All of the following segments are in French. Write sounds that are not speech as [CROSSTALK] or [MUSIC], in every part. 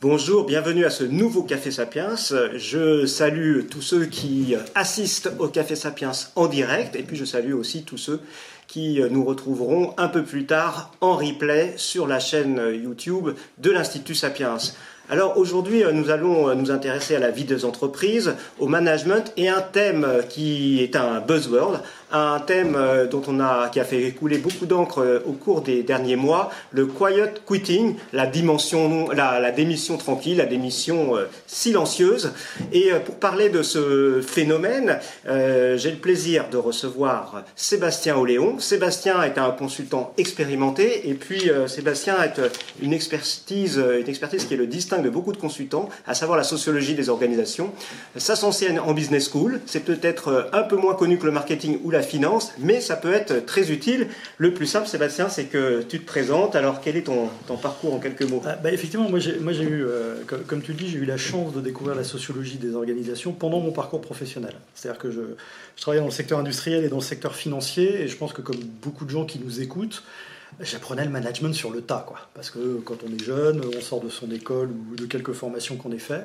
Bonjour, bienvenue à ce nouveau Café Sapiens. Je salue tous ceux qui assistent au Café Sapiens en direct et puis je salue aussi tous ceux qui nous retrouveront un peu plus tard en replay sur la chaîne YouTube de l'Institut Sapiens. Alors aujourd'hui, euh, nous allons euh, nous intéresser à la vie des entreprises, au management et un thème euh, qui est un buzzword, un thème dont on a, qui a fait couler beaucoup d'encre au cours des derniers mois, le quiet quitting, la dimension, la, démission tranquille, la démission silencieuse. Et pour parler de ce phénomène, j'ai le plaisir de recevoir Sébastien Oléon. Sébastien est un consultant expérimenté et puis Sébastien a une expertise, une expertise qui est le distinct de beaucoup de consultants, à savoir la sociologie des organisations. Ça s'enseigne en business school, c'est peut-être euh, un peu moins connu que le marketing ou la finance, mais ça peut être très utile. Le plus simple, Sébastien, c'est que tu te présentes. Alors, quel est ton, parcours en quelques mots? Ah, bah, Effectivement, moi j'ai eu, euh, comme, tu le dis, j'ai eu la chance de découvrir la sociologie des organisations pendant mon parcours professionnel. C'est-à-dire que je travaillais dans le secteur industriel et dans le secteur financier, et je pense que comme beaucoup de gens qui nous écoutent, j'apprenais le management sur le tas, quoi. Parce que quand on est jeune, on sort de son école ou de quelques formations qu'on ait fait.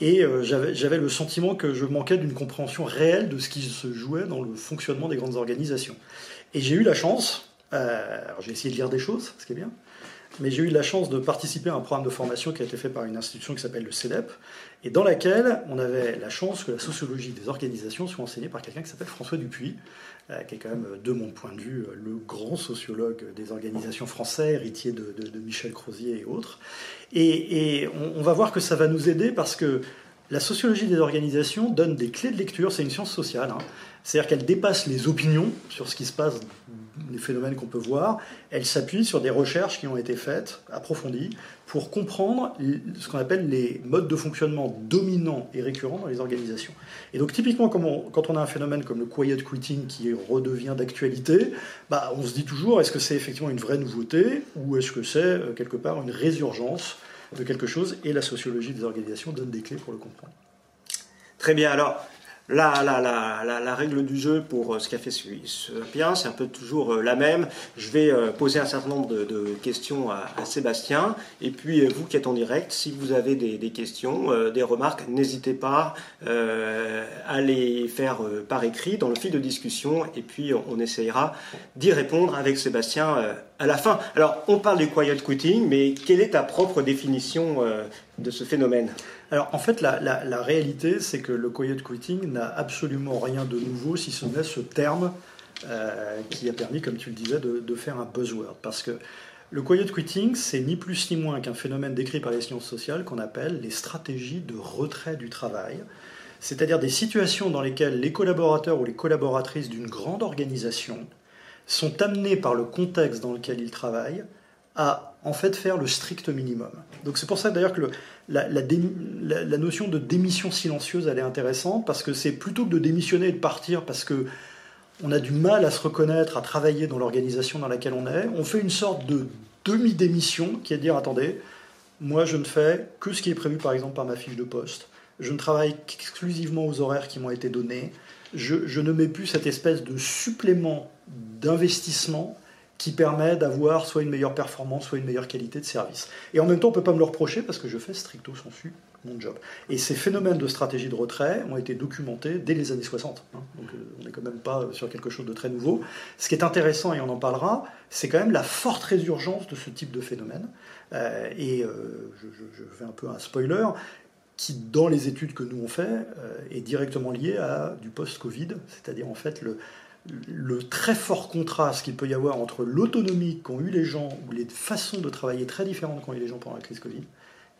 Et euh, j'avais le sentiment que je manquais d'une compréhension réelle de ce qui se jouait dans le fonctionnement des grandes organisations. Et j'ai eu la chance, euh, alors j'ai essayé de lire des choses, ce qui est bien, mais j'ai eu la chance de participer à un programme de formation qui a été fait par une institution qui s'appelle le CEDEP, et dans laquelle on avait la chance que la sociologie des organisations soit enseignée par quelqu'un qui s'appelle François Dupuis, qui est quand même, de mon point de vue, le grand sociologue des organisations français, héritier de, Michel Crozier et autres. Et, on, va voir que ça va nous aider parce que la sociologie des organisations donne des clés de lecture, c'est une science sociale, hein. c'est-à-dire qu'elle dépasse les opinions sur ce qui se passe les phénomènes qu'on peut voir, elle s'appuie sur des recherches qui ont été faites, approfondies, pour comprendre ce qu'on appelle les modes de fonctionnement dominants et récurrents dans les organisations. Et donc typiquement, quand on a un phénomène comme le quiet quitting qui redevient d'actualité, bah, on se dit toujours, est-ce que c'est effectivement une vraie nouveauté ou est-ce que c'est euh, quelque part une résurgence de quelque chose Et la sociologie des organisations donne des clés pour le comprendre. Très bien, alors la, la, règle du jeu pour euh, ce qu'a fait Sapiens, c'est un peu toujours euh, la même. Je vais euh, poser un certain nombre de, questions à, Sébastien. Et puis, vous qui êtes en direct, si vous avez des, questions, des remarques, n'hésitez pas à les faire par écrit dans le fil de discussion. Et puis, on, essayera d'y répondre avec Sébastien à la fin. Alors, on parle du quiet quitting, mais quelle est ta propre définition de ce phénomène? Alors en fait, la, réalité, c'est que le quiet quitting n'a absolument rien de nouveau, si ce n'est ce terme euh, qui a permis, comme tu le disais, de, faire un buzzword. Parce que le quiet quitting, c'est ni plus ni moins qu'un phénomène décrit par les sciences sociales qu'on appelle les stratégies de retrait du travail. C'est-à-dire des situations dans lesquelles les collaborateurs ou les collaboratrices d'une grande organisation sont amenés par le contexte dans lequel ils travaillent à en fait faire le strict minimum. Donc c'est pour ça d'ailleurs que la, notion de démission silencieuse elle est intéressante parce que c'est plutôt que de démissionner et de partir parce que on a du mal à se reconnaître, à travailler dans l'organisation dans laquelle on est, on fait une sorte de demi-démission qui est de dire attendez, moi je ne fais que ce qui est prévu par exemple par ma fiche de poste, je ne travaille qu'exclusivement aux horaires qui m'ont été donnés, je ne mets plus cette espèce de supplément d'investissement qui permet d'avoir soit une meilleure performance, soit une meilleure qualité de service. Et en même temps, on ne peut pas me le reprocher parce que je fais stricto sensu mon job. Et ces phénomènes de stratégie de retrait ont été documentés dès les années 60. Hein. Donc euh, on n'est quand même pas sur quelque chose de très nouveau. Ce qui est intéressant, et on en parlera, c'est quand même la forte résurgence de ce type de phénomène. Euh, et euh, je, fais un peu un spoiler qui, dans les études que nous on fait, est directement lié à du post-Covid, c'est-à-dire en fait le, le très fort contraste qu'il peut y avoir entre l'autonomie qu'ont eu les gens, ou les façons de travailler très différentes qu'ont eu les gens pendant la crise Covid,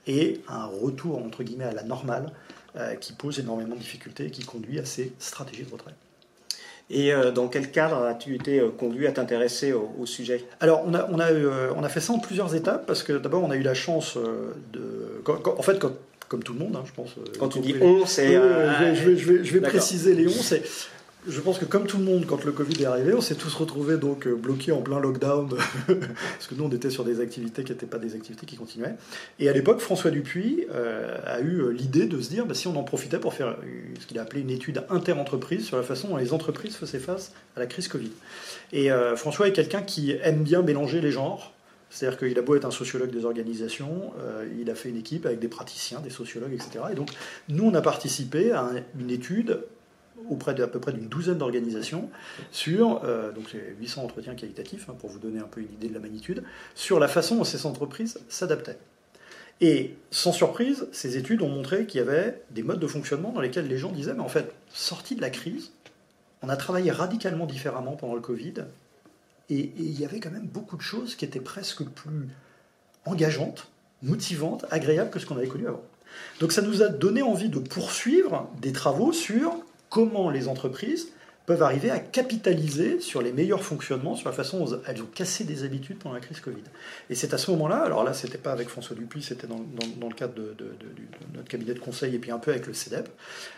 et un retour, entre guillemets, à la normale, euh, qui pose énormément de difficultés et qui conduit à ces stratégies de retrait. Et euh, dans quel cadre as-tu été euh, conduit à t'intéresser au, sujet? Alors, on a, on, a, on a fait ça en plusieurs étapes, parce que d'abord, on a eu la chance de... en fait, comme tout le monde, hein, je pense. Quand tu dis on, c'est. je vais, je vais, je vais préciser les on. C'est je pense que comme tout le monde, quand le Covid est arrivé, on s'est tous retrouvés donc euh, bloqués en plein lockdown, [LAUGHS] parce que nous on était sur des activités qui n'étaient pas des activités qui continuaient. Et à l'époque, François Dupuis euh, a eu euh, l'idée de se dire bah, si on en profitait pour faire ce qu'il a appelé une étude inter-entreprise sur la façon dont les entreprises faisaient face à la crise Covid. Et François est quelqu'un qui aime bien mélanger les genres, C'est-à-dire qu'il a beau être un sociologue des organisations, il a fait une équipe avec des praticiens, des sociologues, etc. Et donc, nous, on a participé à une étude auprès d'à peu près d'une douzaine d'organisations sur, euh, donc c'est 800 entretiens qualitatifs, hein, pour vous donner un peu une idée de la magnitude, sur la façon dont ces entreprises s'adaptaient. Et sans surprise, ces études ont montré qu'il y avait des modes de fonctionnement dans lesquels les gens disaient, mais en fait, sorti de la crise, on a travaillé radicalement différemment pendant le Covid, et, il y avait quand même beaucoup de choses qui étaient presque plus engageantes, motivantes, agréables que ce qu'on avait connu avant. Donc ça nous a donné envie de poursuivre des travaux sur comment les entreprises peuvent arriver à capitaliser sur les meilleurs fonctionnements, sur la façon dont elles ont cassé des habitudes pendant la crise Covid. Et c'est à ce moment-là, alors là, c'était pas avec François Dupuis, c'était dans, le cadre de, notre cabinet de conseil et puis un peu avec le CEDEP,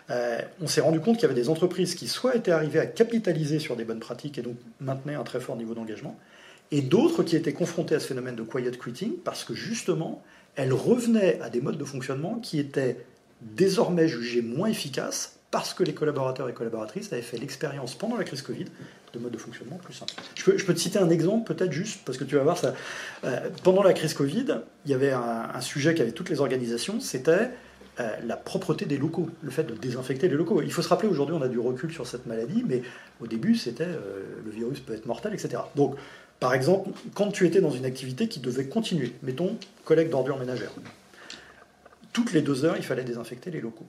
euh, on s'est rendu compte qu'il y avait des entreprises qui soit étaient arrivées à capitaliser sur des bonnes pratiques et donc maintenaient un très fort niveau d'engagement, et d'autres qui étaient confrontées à ce phénomène de quiet quitting parce que justement, elles revenaient à des modes de fonctionnement qui étaient désormais jugés moins efficaces parce que les collaborateurs et collaboratrices avaient fait l'expérience pendant la crise Covid de mode de fonctionnement plus simple. Je peux, te citer un exemple, peut-être juste, parce que tu vas voir, ça, euh, pendant la crise Covid, il y avait un, sujet qu'avaient toutes les organisations, c'était euh, la propreté des locaux, le fait de désinfecter les locaux. Il faut se rappeler, aujourd'hui, on a du recul sur cette maladie, mais au début, c'était euh, le virus peut être mortel, etc. Donc, par exemple, quand tu étais dans une activité qui devait continuer, mettons, collecte d'ordures ménagères, toutes les deux heures, il fallait désinfecter les locaux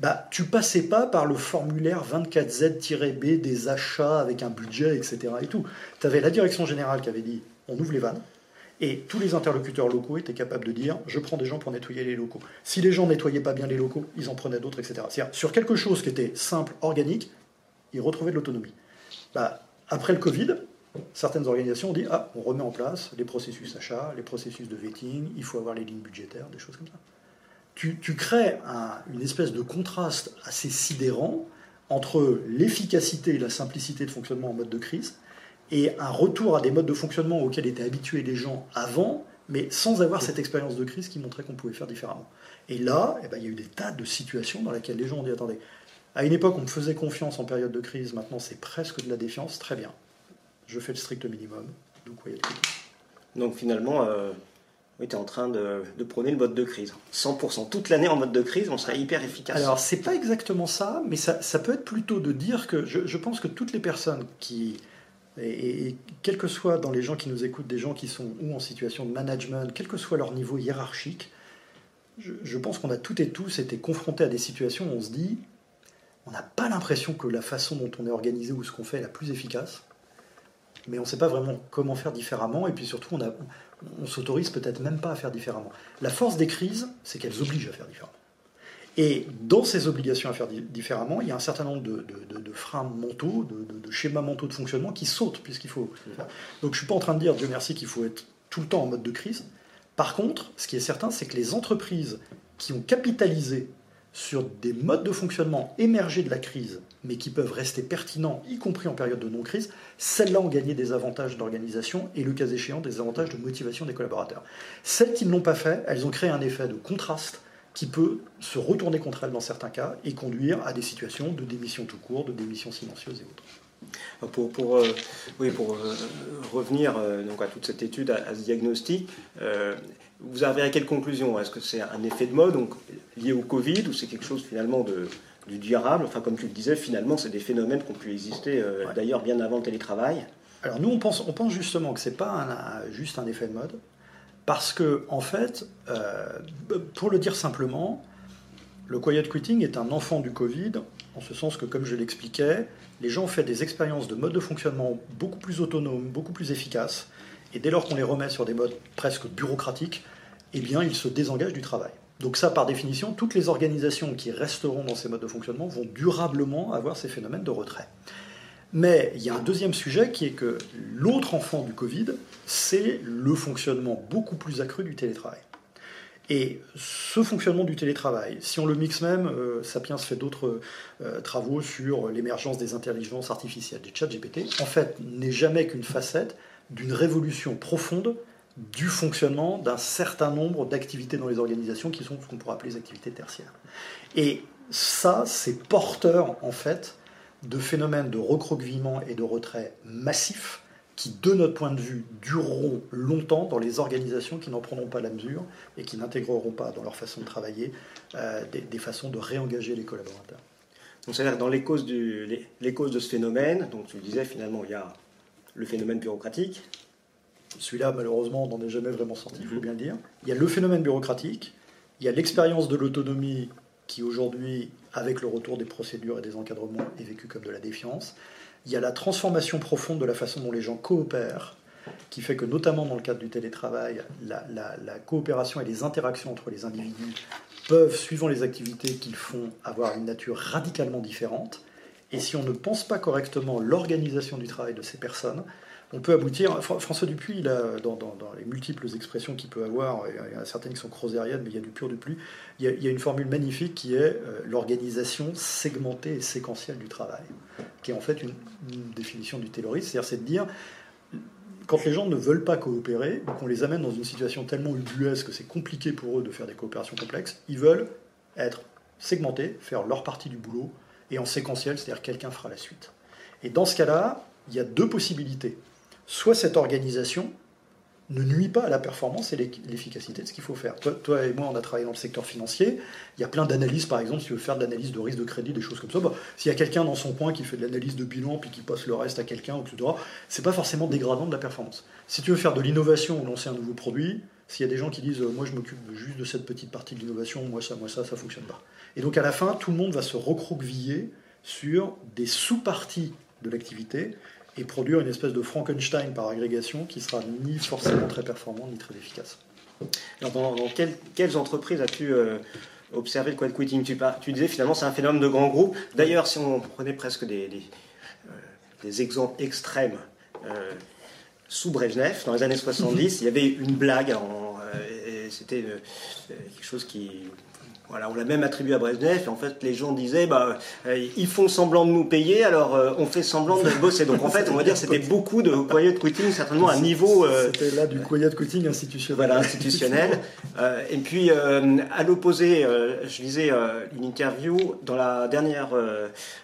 bah, tu passais pas par le formulaire 24Z-B des achats avec un budget, etc. Et tout. Tu avais la direction générale qui avait dit on ouvre les vannes. Et tous les interlocuteurs locaux étaient capables de dire je prends des gens pour nettoyer les locaux. Si les gens nettoyaient pas bien les locaux, ils en prenaient d'autres, etc. C'est-à-dire, sur quelque chose qui était simple, organique, ils retrouvaient de l'autonomie. Bah, après le Covid, certaines organisations ont dit ah, on remet en place les processus achats, les processus de vetting, il faut avoir les lignes budgétaires, des choses comme ça tu, crées une espèce de contraste assez sidérant entre l'efficacité et la simplicité de fonctionnement en mode de crise et un retour à des modes de fonctionnement auxquels étaient habitués les gens avant, mais sans avoir cette expérience de crise qui montrait qu'on pouvait faire différemment. Et là, eh ben, il y a eu des tas de situations dans lesquelles les gens ont dit attendez, à une époque on me faisait confiance en période de crise, maintenant c'est presque de la défiance, très bien. Je fais le strict minimum, y a Donc finalement, euh, tu es en train de, prôner le mode de crise. 100%. Toute l'année en mode de crise, on serait hyper efficace. Alors, c'est pas exactement ça, mais ça, peut être plutôt de dire que je, pense que toutes les personnes qui. Et, quel que soit dans les gens qui nous écoutent, des gens qui sont ou en situation de management, quel que soit leur niveau hiérarchique, je, pense qu'on a toutes et tous été confrontés à des situations où on se dit on n'a pas l'impression que la façon dont on est organisé ou ce qu'on fait est la plus efficace, mais on ne sait pas vraiment comment faire différemment, et puis surtout, on a on s'autorise peut-être même pas à faire différemment. La force des crises, c'est qu'elles obligent à faire différemment. Et dans ces obligations à faire différemment, il y a un certain nombre de, freins mentaux, de, schémas mentaux de fonctionnement qui sautent, puisqu'il faut. Donc je suis pas en train de dire, Dieu merci, qu'il faut être tout le temps en mode de crise. Par contre, ce qui est certain, c'est que les entreprises qui ont capitalisé sur des modes de fonctionnement émergés de la crise, mais qui peuvent rester pertinents, y compris en période de non-crise, celles-là ont gagné des avantages d'organisation et, le cas échéant, des avantages de motivation des collaborateurs. Celles qui ne l'ont pas fait, elles ont créé un effet de contraste qui peut se retourner contre elles dans certains cas et conduire à des situations de démission tout court, de démission silencieuse et autres. Pour, pour, euh, euh, revenir euh, donc à toute cette étude, à, ce diagnostic, vous arrivez à quelle conclusion? Est-ce que c'est un effet de mode donc, lié au Covid ou c'est quelque chose finalement de, du durable? Enfin, comme tu le disais, finalement, c'est des phénomènes qui ont pu exister euh, d'ailleurs bien avant le télétravail. Alors nous, on pense, on pense justement que ce n'est pas juste un effet de mode, parce que en fait, euh, pour le dire simplement, le quiet quitting est un enfant du Covid, en ce sens que, comme je l'expliquais, les gens ont fait des expériences de mode de fonctionnement beaucoup plus autonomes, beaucoup plus efficaces, et dès lors qu'on les remet sur des modes presque bureaucratiques, eh bien, ils se désengagent du travail. Donc ça, par définition, toutes les organisations qui resteront dans ces modes de fonctionnement vont durablement avoir ces phénomènes de retrait. Mais il y a un deuxième sujet qui est que l'autre enfant du Covid, c'est le fonctionnement beaucoup plus accru du télétravail. Et ce fonctionnement du télétravail, si on le mixe même, euh, Sapiens fait d'autres euh, travaux sur l'émergence des intelligences artificielles, des chats GPT, en fait, n'est jamais qu'une facette d'une révolution profonde du fonctionnement d'un certain nombre d'activités dans les organisations qui sont ce qu'on pourrait appeler les activités tertiaires. Et ça, c'est porteur, en fait, de phénomènes de recroquevillement et de retrait massifs qui, de notre point de vue, dureront longtemps dans les organisations qui n'en prendront pas la mesure et qui n'intégreront pas dans leur façon de travailler euh, des, façons de réengager les collaborateurs. Donc, c'est-à-dire dans les causes, les, causes de ce phénomène, donc tu le disais, finalement, il y a le phénomène bureaucratique. Celui-là, malheureusement, on n'en est jamais vraiment sorti, il faut bien le dire. Il y a le phénomène bureaucratique, il y a l'expérience de l'autonomie qui, aujourd'hui, avec le retour des procédures et des encadrements, est vécue comme de la défiance. Il y a la transformation profonde de la façon dont les gens coopèrent, qui fait que notamment dans le cadre du télétravail, la, coopération et les interactions entre les individus peuvent, suivant les activités qu'ils font, avoir une nature radicalement différente. Et si on ne pense pas correctement l'organisation du travail de ces personnes, on peut aboutir. François Dupuis, dans, les multiples expressions qu'il peut avoir, il y a certaines qui sont crozériennes, mais il y a du pur du plus, il y a, une formule magnifique qui est euh, l'organisation segmentée et séquentielle du travail, qui est en fait une, définition du terrorisme, c'est-à-dire c'est de dire quand les gens ne veulent pas coopérer, ou qu'on les amène dans une situation tellement ubuesque que c'est compliqué pour eux de faire des coopérations complexes, ils veulent être segmentés, faire leur partie du boulot, et en séquentiel, c'est-à-dire quelqu'un fera la suite. Et dans ce cas-là, il y a deux possibilités soit cette organisation ne nuit pas à la performance et l'efficacité de ce qu'il faut faire. Toi, et moi, on a travaillé dans le secteur financier. Il y a plein d'analyses, par exemple, si tu veux faire de l'analyse de risque de crédit, des choses comme ça. Bah, S'il y a quelqu'un dans son coin qui fait de l'analyse de bilan puis qui passe le reste à quelqu'un, etc., c'est pas forcément dégradant de la performance. Si tu veux faire de l'innovation ou lancer un nouveau produit, s'il y a des gens qui disent moi je m'occupe juste de cette petite partie de l'innovation, moi ça, moi ça, ça fonctionne pas. Et donc à la fin, tout le monde va se recroqueviller sur des sous-parties de l'activité et produire une espèce de Frankenstein par agrégation qui sera ni forcément très performant ni très efficace. Dans, quelles entreprises as-tu euh, observé le quiet quitting tu, disais finalement c'est un phénomène de grands groupes. D'ailleurs, si on prenait presque des, euh, exemples extrêmes, euh, sous Brezhnev, dans les années 70, il y avait une blague, c'était quelque chose qui voilà, on l'a même attribué à Brezhnev, et en fait, les gens disaient, bah, euh, ils font semblant de nous payer, alors euh, on fait semblant de bosser. Donc en fait, on va dire, c'était beaucoup de quiet quitting, certainement à un niveau. Euh, c'était là du quiet quitting institutionnel. Voilà, institutionnel. et puis, à l'opposé, je lisais une interview dans la dernière,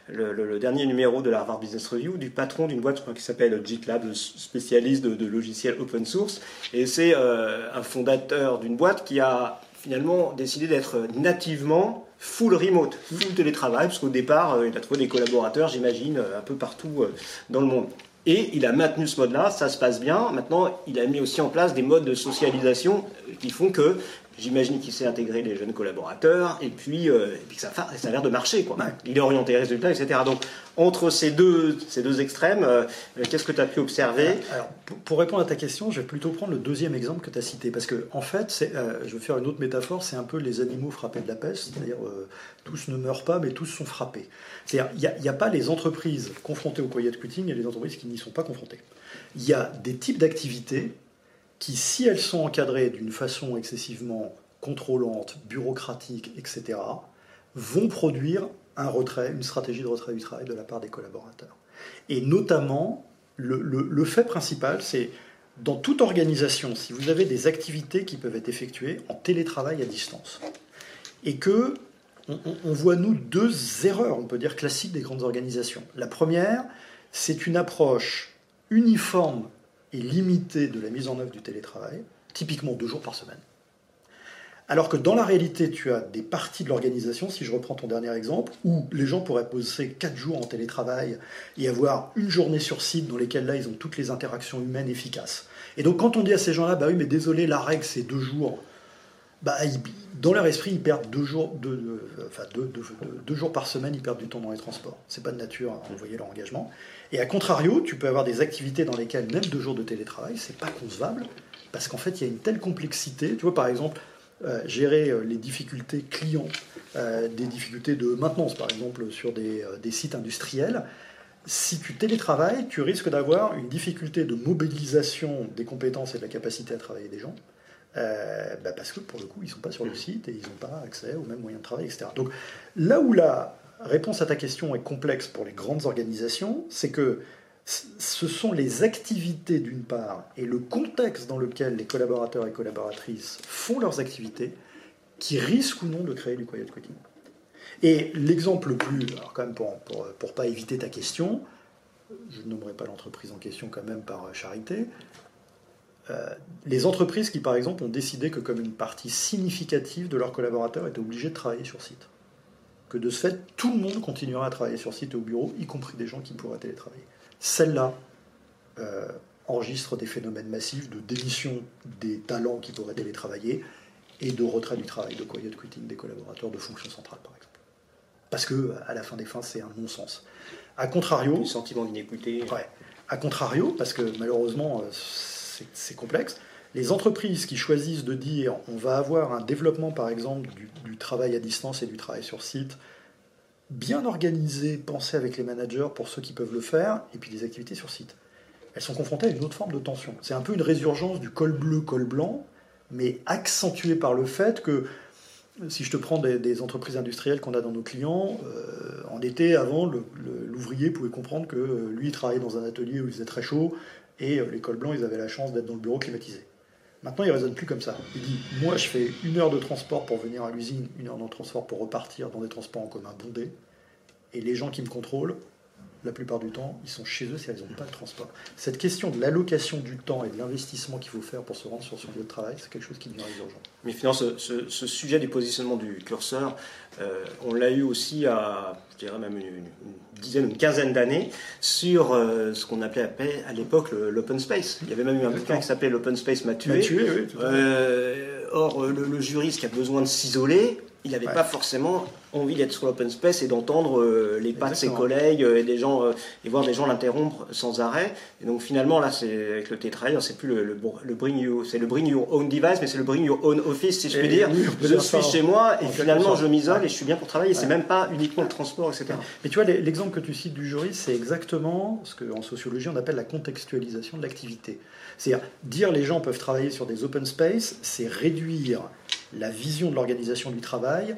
le, dernier numéro de la Harvard Business Review du patron d'une boîte, je crois, qui s'appelle GitLab, spécialiste de, de logiciels open source. Et c'est un fondateur d'une boîte qui a finalement décidé d'être nativement full remote, full télétravail, parce qu'au départ, euh, il a trouvé des collaborateurs, j'imagine, euh, un peu partout euh, dans le monde. Et il a maintenu ce mode-là, ça se passe bien. Maintenant, il a mis aussi en place des modes de socialisation qui font que J'imagine qu'il s'est intégré les jeunes collaborateurs et puis, euh, et puis que ça, ça, a l'air de marcher. Quoi. Il est orienté résultat, etc. Donc, entre ces deux, ces deux extrêmes, euh, qu'est-ce que tu as pu observer Alors, pour, répondre à ta question, je vais plutôt prendre le deuxième exemple que tu as cité. Parce que, en fait, euh, je vais faire une autre métaphore c'est un peu les animaux frappés de la peste. C'est-à-dire, tous ne meurent pas, mais tous sont frappés. C'est-à-dire, il n'y a, a, pas les entreprises confrontées au quiet quitting et les entreprises qui n'y sont pas confrontées. Il y a des types d'activités qui, si elles sont encadrées d'une façon excessivement contrôlante, bureaucratique, etc., vont produire un retrait, une stratégie de retrait du travail de la part des collaborateurs. Et notamment, le, fait principal, c'est dans toute organisation, si vous avez des activités qui peuvent être effectuées en télétravail à distance, et que on voit, nous, deux erreurs, on peut dire, classiques des grandes organisations. La première, c'est une approche uniforme et limitée de la mise en œuvre du télétravail, typiquement deux jours par semaine. Alors que dans la réalité, tu as des parties de l'organisation, si je reprends ton dernier exemple, où les gens pourraient poser quatre jours en télétravail et avoir une journée sur site dans lesquelles là, ils ont toutes les interactions humaines efficaces. Et donc quand on dit à ces gens-là, bah oui, mais désolé, la règle c'est deux jours, bah, dans leur esprit, ils perdent deux jours, deux, enfin deux, jours par semaine, ils perdent du temps dans les transports. C'est pas de nature à envoyer leur engagement. Et à contrario, tu peux avoir des activités dans lesquelles même deux jours de télétravail, c'est pas concevable, parce qu'en fait, il y a une telle complexité. Tu vois, par exemple, euh, gérer euh, les difficultés clients, euh, des difficultés de maintenance, par exemple, sur des, sites industriels. Si tu télétravailles, tu risques d'avoir une difficulté de mobilisation des compétences et de la capacité à travailler des gens. Bah, parce que pour le coup, ils ne sont pas sur le site et ils n'ont pas accès aux mêmes moyens de travail, etc. Donc là où la, réponse à ta question est complexe pour les grandes organisations, c'est que ce sont les activités d'une part et le contexte dans lequel les collaborateurs et collaboratrices font leurs activités qui risquent ou non de créer du quiet quitting. Et l'exemple le plus, alors quand même pour, pour, pas éviter ta question, je ne nommerai pas l'entreprise en question quand même par charité, euh, les entreprises qui, par exemple, ont décidé que comme une partie significative de leurs collaborateurs étaient obligés de travailler sur site. Que de ce fait, tout le monde continuera à travailler sur site et au bureau, y compris des gens qui pourraient télétravailler. Celle-là euh, enregistre des phénomènes massifs de démission des talents qui pourraient télétravailler et de retrait du travail, de quiet quitting des collaborateurs de fonction centrale, par exemple. Parce que, à la fin des fins, c'est un non-sens. A contrario. Le sentiment d'inéquité. Ouais. A contrario, parce que malheureusement, euh, c'est complexe. Les entreprises qui choisissent de dire on va avoir un développement, par exemple, du, travail à distance et du travail sur site, bien organisé, pensé avec les managers pour ceux qui peuvent le faire, et puis des activités sur site. Elles sont confrontées à une autre forme de tension. C'est un peu une résurgence du col bleu, col blanc, mais accentuée par le fait que, si je te prends des, entreprises industrielles qu'on a dans nos clients, euh, en été, avant, l'ouvrier pouvait comprendre que euh, lui, il travaillait dans un atelier où il faisait très chaud, et euh, les cols blancs, ils avaient la chance d'être dans le bureau climatisé. Maintenant, il ne raisonne plus comme ça. Il dit Moi, je fais une heure de transport pour venir à l'usine, une heure de transport pour repartir dans des transports en commun bondés. Et les gens qui me contrôlent, la plupart du temps, ils sont chez eux si elles n'ont pas de transport. Cette question de l'allocation du temps et de l'investissement qu'il faut faire pour se rendre sur son lieu de travail, c'est quelque chose qui devient urgent. Mais finalement, ce, sujet du positionnement du curseur, euh, on l'a eu aussi à, je dirais même une, dizaine, une quinzaine d'années, sur euh, ce qu'on appelait à l'époque l'open space. Il y avait même eu un bouquin qui s'appelait L'open space m'a tué. oui, euh, or, le, le, juriste qui a besoin de s'isoler, il n'avait pas forcément envie d'être sur l'open space et d'entendre euh, les pas de ses collègues euh, et des gens euh, et voir des gens l'interrompre sans arrêt. Et donc finalement là, c'est avec le télétravail, c'est plus le, le, bring you, c'est le bring your own device, mais c'est le bring your own office si je puis dire. je suis chez moi et finalement je m'isole et je suis bien pour travailler. C'est même pas uniquement le transport, etc. Mais tu vois l'exemple que tu cites du juriste, c'est exactement ce qu'en sociologie on appelle la contextualisation de l'activité. C'est-à-dire dire les gens peuvent travailler sur des open space, c'est réduire la vision de l'organisation du travail,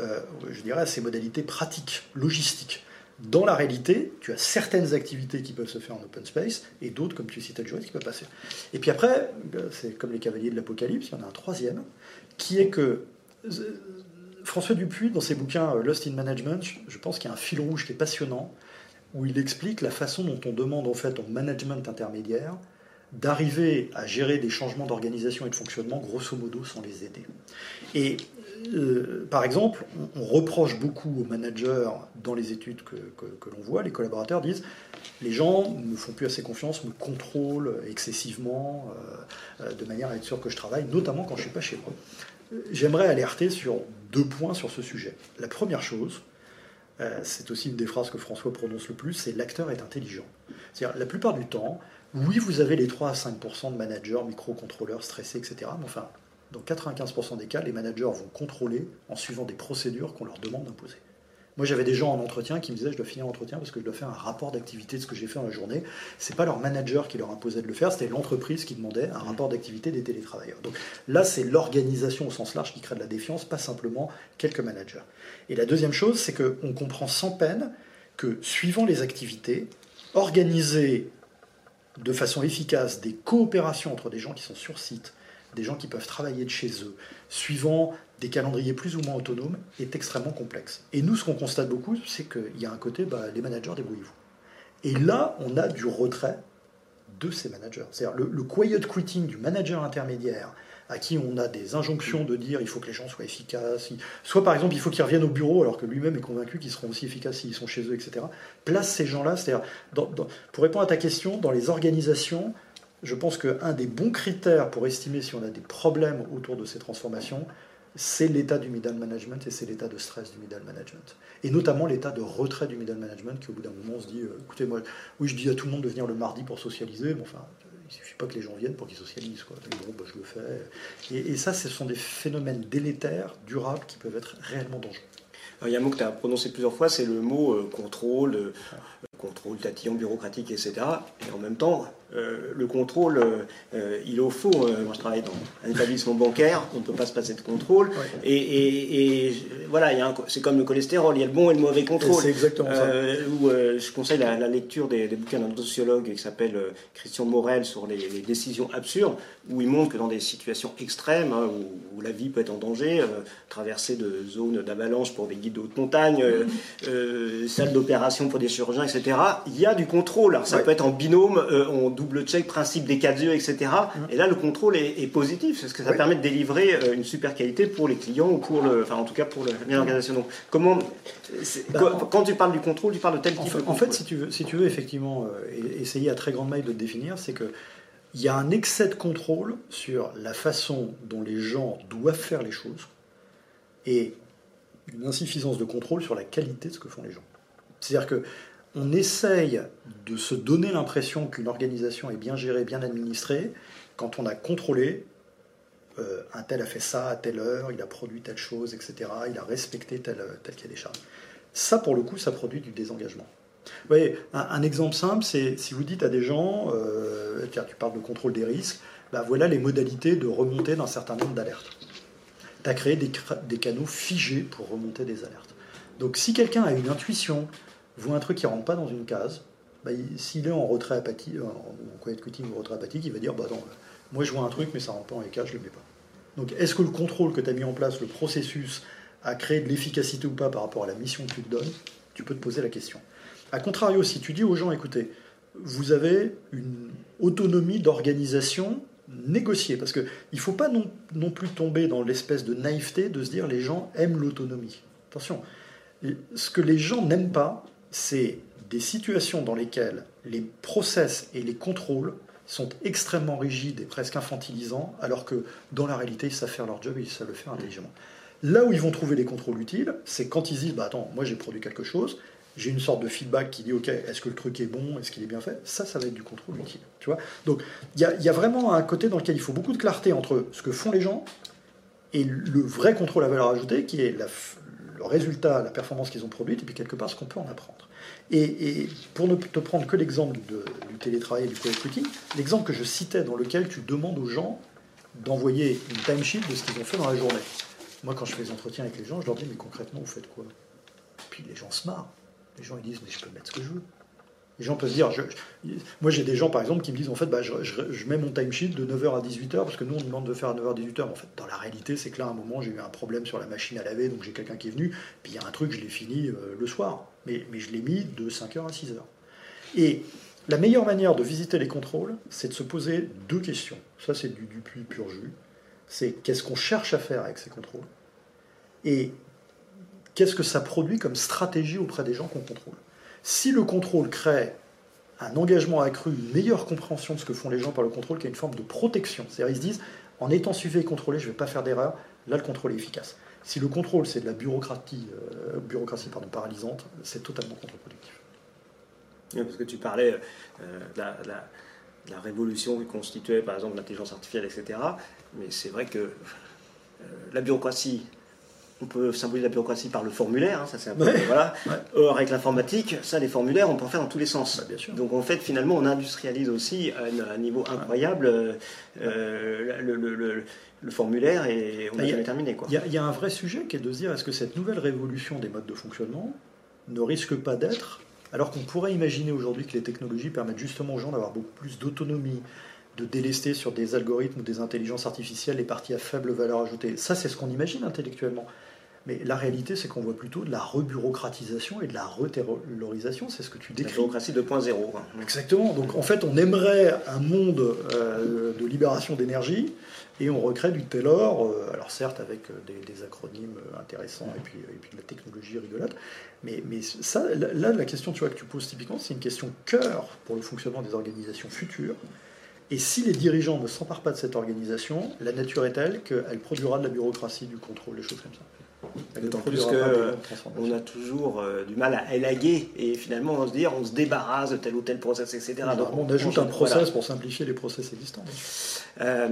euh, je dirais, à ses modalités pratiques, logistiques. Dans la réalité, tu as certaines activités qui peuvent se faire en open space et d'autres, comme tu citais le qui peuvent passer. Et puis après, euh, c'est comme les cavaliers de l'Apocalypse, il y en a un troisième, qui est que euh, François Dupuis, dans ses bouquins Lost in Management, je pense qu'il y a un fil rouge qui est passionnant, où il explique la façon dont on demande en fait au management intermédiaire d'arriver à gérer des changements d'organisation et de fonctionnement, grosso modo, sans les aider. Et euh, par exemple, on, reproche beaucoup aux managers dans les études que, l'on voit, les collaborateurs disent les gens ne me font plus assez confiance, me contrôlent excessivement euh, euh, de manière à être sûr que je travaille, notamment quand je ne suis pas chez moi. J'aimerais alerter sur deux points sur ce sujet. La première chose, c'est aussi une des phrases que François prononce le plus, c'est l'acteur est intelligent. C'est-à-dire, la plupart du temps, oui, vous avez les 3 à 5% de managers, micro-contrôleurs stressés, etc. Mais enfin, dans 95% des cas, les managers vont contrôler en suivant des procédures qu'on leur demande d'imposer. Moi, j'avais des gens en entretien qui me disaient je dois finir l'entretien parce que je dois faire un rapport d'activité de ce que j'ai fait dans la journée. C'est pas leur manager qui leur imposait de le faire, c'était l'entreprise qui demandait un rapport d'activité des télétravailleurs. Donc là, c'est l'organisation au sens large qui crée de la défiance, pas simplement quelques managers. Et la deuxième chose, c'est qu'on comprend sans peine que suivant les activités, organiser de façon efficace des coopérations entre des gens qui sont sur site, des gens qui peuvent travailler de chez eux, suivant des calendriers plus ou moins autonomes, est extrêmement complexe. Et nous, ce qu'on constate beaucoup, c'est qu'il y a un côté, bah, les managers, débrouillez-vous. Et là, on a du retrait de ces managers. C'est-à-dire le, le quiet quitting du manager intermédiaire à qui on a des injonctions de dire il faut que les gens soient efficaces, soit par exemple il faut qu'ils reviennent au bureau alors que lui-même est convaincu qu'ils seront aussi efficaces s'ils sont chez eux, etc. Place ces gens-là, c'est-à-dire, pour répondre à ta question, dans les organisations, je pense qu'un des bons critères pour estimer si on a des problèmes autour de ces transformations, c'est l'état du middle management et c'est l'état de stress du middle management. Et notamment l'état de retrait du middle management qui au bout d'un moment se dit, euh, écoutez, moi, oui, je dis à tout le monde de venir le mardi pour socialiser, mais enfin, il suffit pas que les gens viennent pour qu'ils socialisent. Quoi. Bon, bah, je le fais. Et, et, ça, ce sont des phénomènes délétères, durables, qui peuvent être réellement dangereux. il y a un mot que tu as prononcé plusieurs fois, c'est le mot euh, contrôle, euh, contrôle tatillon bureaucratique, etc. Et en même temps, euh, le contrôle, euh, il est au faux. Euh, moi, je travaille dans un établissement bancaire, on ne peut pas se passer de contrôle. Et, voilà, c'est comme le cholestérol, il y a le bon et le mauvais contrôle. C'est exactement ça. Où, je conseille la, lecture des, bouquins d'un sociologue qui s'appelle Christian Morel sur les, décisions absurdes, où il montre que dans des situations extrêmes, hein, où, la vie peut être en danger, traversée de zones d'avalanche pour des guides de haute montagne, salle d'opération pour des chirurgiens, etc., etc., il y a du contrôle. Alors, ça peut être en binôme, euh, on double-check, principe des quatre yeux, etc. Mm. Et là, le contrôle est, positif, parce que ça permet de délivrer euh, une super qualité pour les clients, ou pour le, enfin, en tout cas pour l'organisation. Donc, comment, bah, quand tu parles du contrôle, tu parles de tel type En fait, si tu veux, si tu veux effectivement essayer à très grande maille de le définir, c'est que il y a un excès de contrôle sur la façon dont les gens doivent faire les choses et une insuffisance de contrôle sur la qualité de ce que font les gens. C'est-à-dire que on essaye de se donner l'impression qu'une organisation est bien gérée, bien administrée, quand on a contrôlé euh, un tel a fait ça à telle heure, il a produit telle chose, etc., il a respecté tel, tel cahier des charges. Ça, pour le coup, ça produit du désengagement. Vous voyez, un, exemple simple, c'est si vous dites à des gens, euh, tu parles de contrôle des risques, bah voilà les modalités de remontée d'un certain nombre d'alertes. Tu as créé des, canaux figés pour remonter des alertes. Donc si quelqu'un a une intuition, voit un truc qui ne rentre pas dans une case, bah, s'il est en retrait apathique, en quiet quitting ou retrait apathique, il va dire, bah non, moi je vois un truc, mais ça rentre pas en EK, je le mets pas. Donc est-ce que le contrôle que tu as mis en place, le processus, a créé de l'efficacité ou pas par rapport à la mission que tu te donnes Tu peux te poser la question. A contrario, si tu dis aux gens, écoutez, vous avez une autonomie d'organisation négociée, parce qu'il ne faut pas non, non, plus tomber dans l'espèce de naïveté de se dire les gens aiment l'autonomie. Attention, ce que les gens n'aiment pas, c'est des situations dans lesquelles les process et les contrôles sont extrêmement rigides et presque infantilisants, alors que dans la réalité, ils savent faire leur job et ils savent le faire intelligemment. Là où ils vont trouver les contrôles utiles, c'est quand ils disent bah, Attends, moi j'ai produit quelque chose, j'ai une sorte de feedback qui dit ok, est-ce que le truc est bon, est-ce qu'il est bien fait? Ça, ça va être du contrôle utile. Tu vois? Donc il y, a, vraiment un côté dans lequel il faut beaucoup de clarté entre ce que font les gens et le vrai contrôle à valeur ajoutée, qui est le résultat, la performance qu'ils ont produite, et puis quelque part ce qu'on peut en apprendre. Et, pour ne te prendre que l'exemple du télétravail et du co-recruiting, l'exemple que je citais dans lequel tu demandes aux gens d'envoyer une timesheet de ce qu'ils ont fait dans la journée. Moi, quand je fais des entretiens avec les gens, je leur dis, mais concrètement, vous faites quoi? Puis les gens se marrent. Les gens ils disent, mais je peux mettre ce que je veux. Les gens peuvent se dire, moi j'ai des gens par exemple qui me disent, en fait, bah, je, mets mon timesheet de 9h à 18h, parce que nous on demande de faire à 9h à 18h. En fait, dans la réalité, c'est que là, à un moment, j'ai eu un problème sur la machine à laver, donc j'ai quelqu'un qui est venu, puis il y a un truc, je l'ai fini euh, le soir, mais, je l'ai mis de 5h à 6h. Et la meilleure manière de visiter les contrôles, c'est de se poser deux questions. Ça, c'est du, du pur jus. C'est qu'est-ce qu'on cherche à faire avec ces contrôles? Et qu'est-ce que ça produit comme stratégie auprès des gens qu'on contrôle? Si le contrôle crée un engagement accru, une meilleure compréhension de ce que font les gens par le contrôle, qui est une forme de protection, c'est-à-dire ils se disent, en étant suivi et contrôlé, je ne vais pas faire d'erreur, là le contrôle est efficace. Si le contrôle c'est de la bureaucratie, euh, bureaucratie pardon, paralysante, c'est totalement contre-productif. parce que tu parlais euh, de, la, révolution qui constituait par exemple l'intelligence artificielle, etc. Mais c'est vrai que euh, la bureaucratie on peut symboliser la bureaucratie par le formulaire, hein, ça c'est un peu. Voilà. Or, avec l'informatique, ça, les formulaires, on peut en faire dans tous les sens. Bah, bien sûr. Donc, en fait, finalement, on industrialise aussi à un, niveau incroyable euh, le, formulaire et on bah, a terminé. Il y, a un vrai sujet qui est de se dire est-ce que cette nouvelle révolution des modes de fonctionnement ne risque pas d'être, alors qu'on pourrait imaginer aujourd'hui que les technologies permettent justement aux gens d'avoir beaucoup plus d'autonomie, de délester sur des algorithmes ou des intelligences artificielles les parties à faible valeur ajoutée? Ça, c'est ce qu'on imagine intellectuellement. Mais la réalité, c'est qu'on voit plutôt de la rebureaucratisation et de la reterrorisation. C'est ce que tu décris. La bureaucratie 2.0. Exactement. Donc en fait, on aimerait un monde euh, de libération d'énergie et on recrée du Taylor, euh, alors certes avec euh, des, acronymes intéressants et puis, et puis de la technologie rigolote. Mais, mais ça, là, la question tu vois, que tu poses typiquement, c'est une question cœur pour le fonctionnement des organisations futures. Et si les dirigeants ne s'emparent pas de cette organisation, la nature est telle qu'elle produira de la bureaucratie, du contrôle, des choses comme ça. D'autant plus qu'on a toujours euh, du mal à élaguer et finalement on se dit on se débarrasse de tel ou tel process, etc. Donc, on, ajoute un process pour simplifier les process existants. Euh,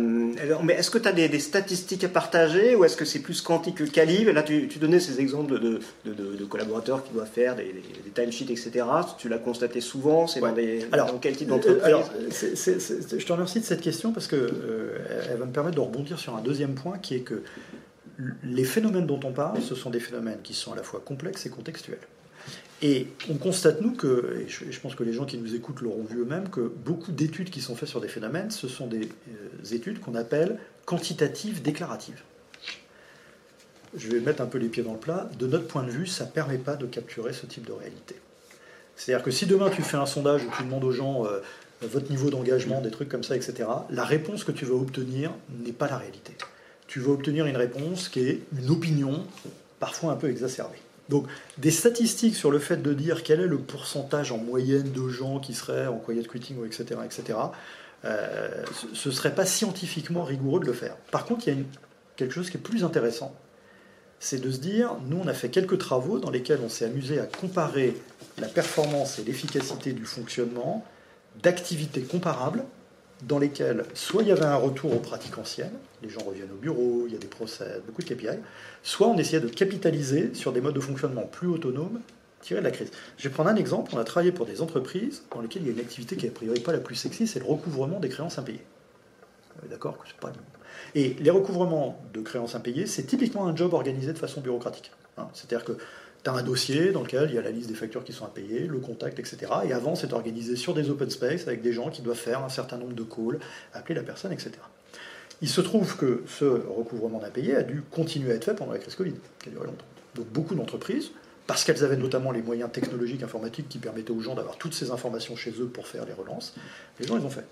mais est-ce que tu as des, statistiques à partager ou est-ce que c'est plus quantique que calibre Là, tu, donnais ces exemples de, de, collaborateurs qui doivent faire des, des, timesheets, etc. Tu l'as constaté souvent C'est dans, alors, dans, quel type euh, d'entreprise? Alors, je te remercie de cette question parce qu'elle elle va me permettre de rebondir sur un deuxième point qui est que les phénomènes dont on parle, ce sont des phénomènes qui sont à la fois complexes et contextuels. Et on constate, nous, que, et je pense que les gens qui nous écoutent l'auront vu eux-mêmes, que beaucoup d'études qui sont faites sur des phénomènes, ce sont des euh, études qu'on appelle quantitatives déclaratives. Je vais mettre un peu les pieds dans le plat. De notre point de vue, ça ne permet pas de capturer ce type de réalité. C'est-à-dire que si demain tu fais un sondage où tu demandes aux gens euh, votre niveau d'engagement, des trucs comme ça, etc., la réponse que tu vas obtenir n'est pas la réalité. Tu vas obtenir une réponse qui est une opinion, parfois un peu exacerbée. Donc, des statistiques sur le fait de dire quel est le pourcentage en moyenne de gens qui seraient en quiet quitting, etc., etc., euh, ce ne serait pas scientifiquement rigoureux de le faire. Par contre, il y a quelque chose qui est plus intéressant. C'est de se dire, nous, on a fait quelques travaux dans lesquels on s'est amusé à comparer la performance et l'efficacité du fonctionnement d'activités comparables dans lesquelles soit il y avait un retour aux pratiques anciennes, les gens reviennent au bureau, il y a des procès, beaucoup de KPI, soit on essayait de capitaliser sur des modes de fonctionnement plus autonomes tirés de la crise. Je vais prendre un exemple, on a travaillé pour des entreprises dans lesquelles il y a une activité qui est a priori pas la plus sexy, c'est le recouvrement des créances impayées. D'accord que pas... Et les recouvrements de créances impayées, c'est typiquement un job organisé de façon bureaucratique. Hein. C'est-à-dire que tu as un dossier dans lequel il y a la liste des factures qui sont impayées, le contact, etc. Et avant, c'est organisé sur des open space avec des gens qui doivent faire un certain nombre de calls, appeler la personne, etc. Il se trouve que ce recouvrement d'impayés a dû continuer à être fait pendant la crise Covid, qui a duré longtemps. Donc beaucoup d'entreprises, parce qu'elles avaient notamment les moyens technologiques informatiques qui permettaient aux gens d'avoir toutes ces informations chez eux pour faire les relances, les gens, ils ont fait.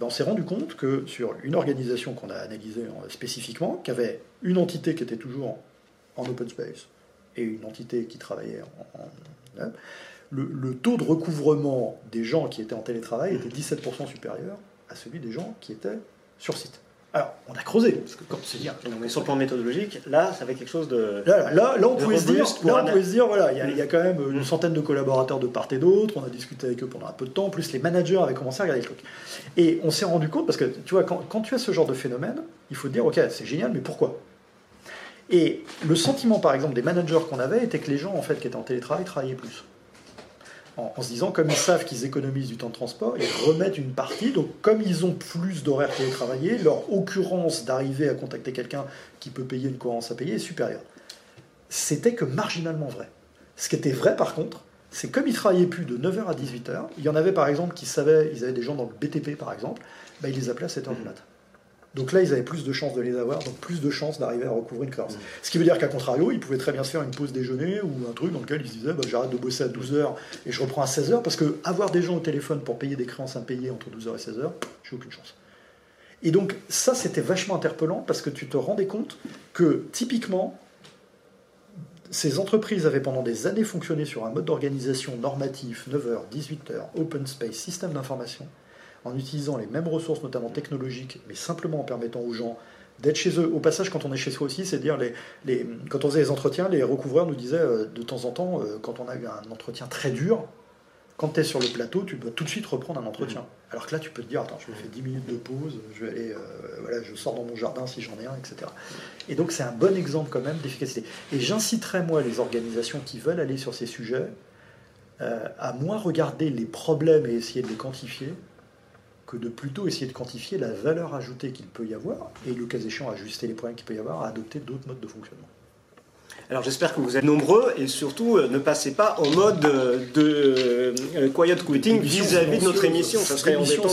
Ben, on s'est rendu compte que sur une organisation qu'on a analysée spécifiquement, qui avait une entité qui était toujours en open space, et une entité qui travaillait en, le, taux de recouvrement des gens qui étaient en télétravail était 17% supérieur à celui des gens qui étaient sur site. Alors, on a creusé, parce que comme c'est dire. Mais sur le plan méthodologique, là, ça avait quelque chose de. Là, là, on, pouvait se dire, là on pouvait se dire, voilà, il y, y, a quand même une mm. centaine de collaborateurs de part et d'autre, on a discuté avec eux pendant un peu de temps, plus les managers avaient commencé à regarder le truc. Et on s'est rendu compte, parce que tu vois, quand, quand tu as ce genre de phénomène, il faut te dire, ok, c'est génial, mais pourquoi? Et le sentiment, par exemple, des managers qu'on avait était que les gens, en fait, qui étaient en télétravail, travaillaient plus. En, se disant, comme ils savent qu'ils économisent du temps de transport, ils remettent une partie. Donc, comme ils ont plus d'horaires télétravaillés, leur occurrence d'arriver à contacter quelqu'un qui peut payer une cohérence à payer est supérieure. C'était que marginalement vrai. Ce qui était vrai, par contre, c'est comme ils travaillaient plus de 9h à 18h, il y en avait, par exemple, qui savaient, ils avaient des gens dans le BTP, par exemple, bah, ils les appelaient à 7h du matin. Donc là, ils avaient plus de chances de les avoir, donc plus de chances d'arriver à recouvrir une créance. Ce qui veut dire qu'à contrario, ils pouvaient très bien se faire une pause déjeuner ou un truc dans lequel ils se disaient bah, j'arrête de bosser à 12h et je reprends à 16h parce que avoir des gens au téléphone pour payer des créances impayées entre 12h et 16h, j'ai aucune chance. Et donc ça, c'était vachement interpellant parce que tu te rendais compte que typiquement, ces entreprises avaient pendant des années fonctionné sur un mode d'organisation normatif, 9h, 18h, open space, système d'information en utilisant les mêmes ressources, notamment technologiques, mais simplement en permettant aux gens d'être chez eux. Au passage, quand on est chez soi aussi, c'est dire, les, les, quand on faisait les entretiens, les recouvreurs nous disaient euh, de temps en temps, euh, quand on a eu un entretien très dur, quand tu es sur le plateau, tu dois tout de suite reprendre un entretien. Mmh. Alors que là, tu peux te dire, attends, je me fais 10 minutes de pause, je vais aller, euh, voilà, je sors dans mon jardin si j'en ai un, etc. Et donc, c'est un bon exemple quand même d'efficacité. Et j'inciterai, moi, les organisations qui veulent aller sur ces sujets, à moins regarder les problèmes et essayer de les quantifier, que de plutôt essayer de quantifier la valeur ajoutée qu'il peut y avoir et le cas échéant ajuster les problèmes qu'il peut y avoir à adopter d'autres modes de fonctionnement. Alors j'espère que vous êtes nombreux et surtout euh, ne passez pas en mode euh, de euh, quiet quitting vis-à-vis de notre émission. Ça serait embêtant.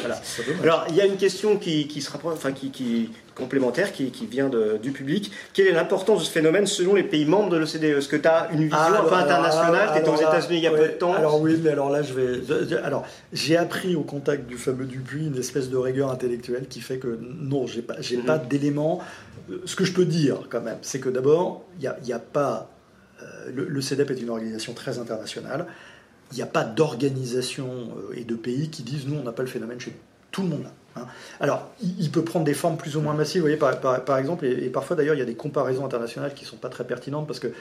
voilà. Alors il y a une question qui, qui sera, enfin qui, qui complémentaire qui, qui vient de, du public. Quelle est l'importance de ce phénomène selon les pays membres de l'OCDE Est-ce que tu as une vision ah, un peu internationale? Tu étais aux États-Unis il y a peu de temps. Alors oui, mais alors là je vais. alors j'ai appris au contact du fameux Dupuis une espèce de rigueur intellectuelle qui fait que non, j'ai pas, j'ai pas mhm. d'éléments ce que je peux dire quand même, c'est que d'abord, il n'y a, pas. Euh, le, CEDEP est une organisation très internationale. Il n'y a pas d'organisation euh, et de pays qui disent nous, on n'a pas le phénomène chez nous. Tout le monde l'a. Hein. Alors, il, peut prendre des formes plus ou moins massives. Vous voyez, par, exemple, et, et parfois d'ailleurs, il y a des comparaisons internationales qui ne sont pas très pertinentes parce que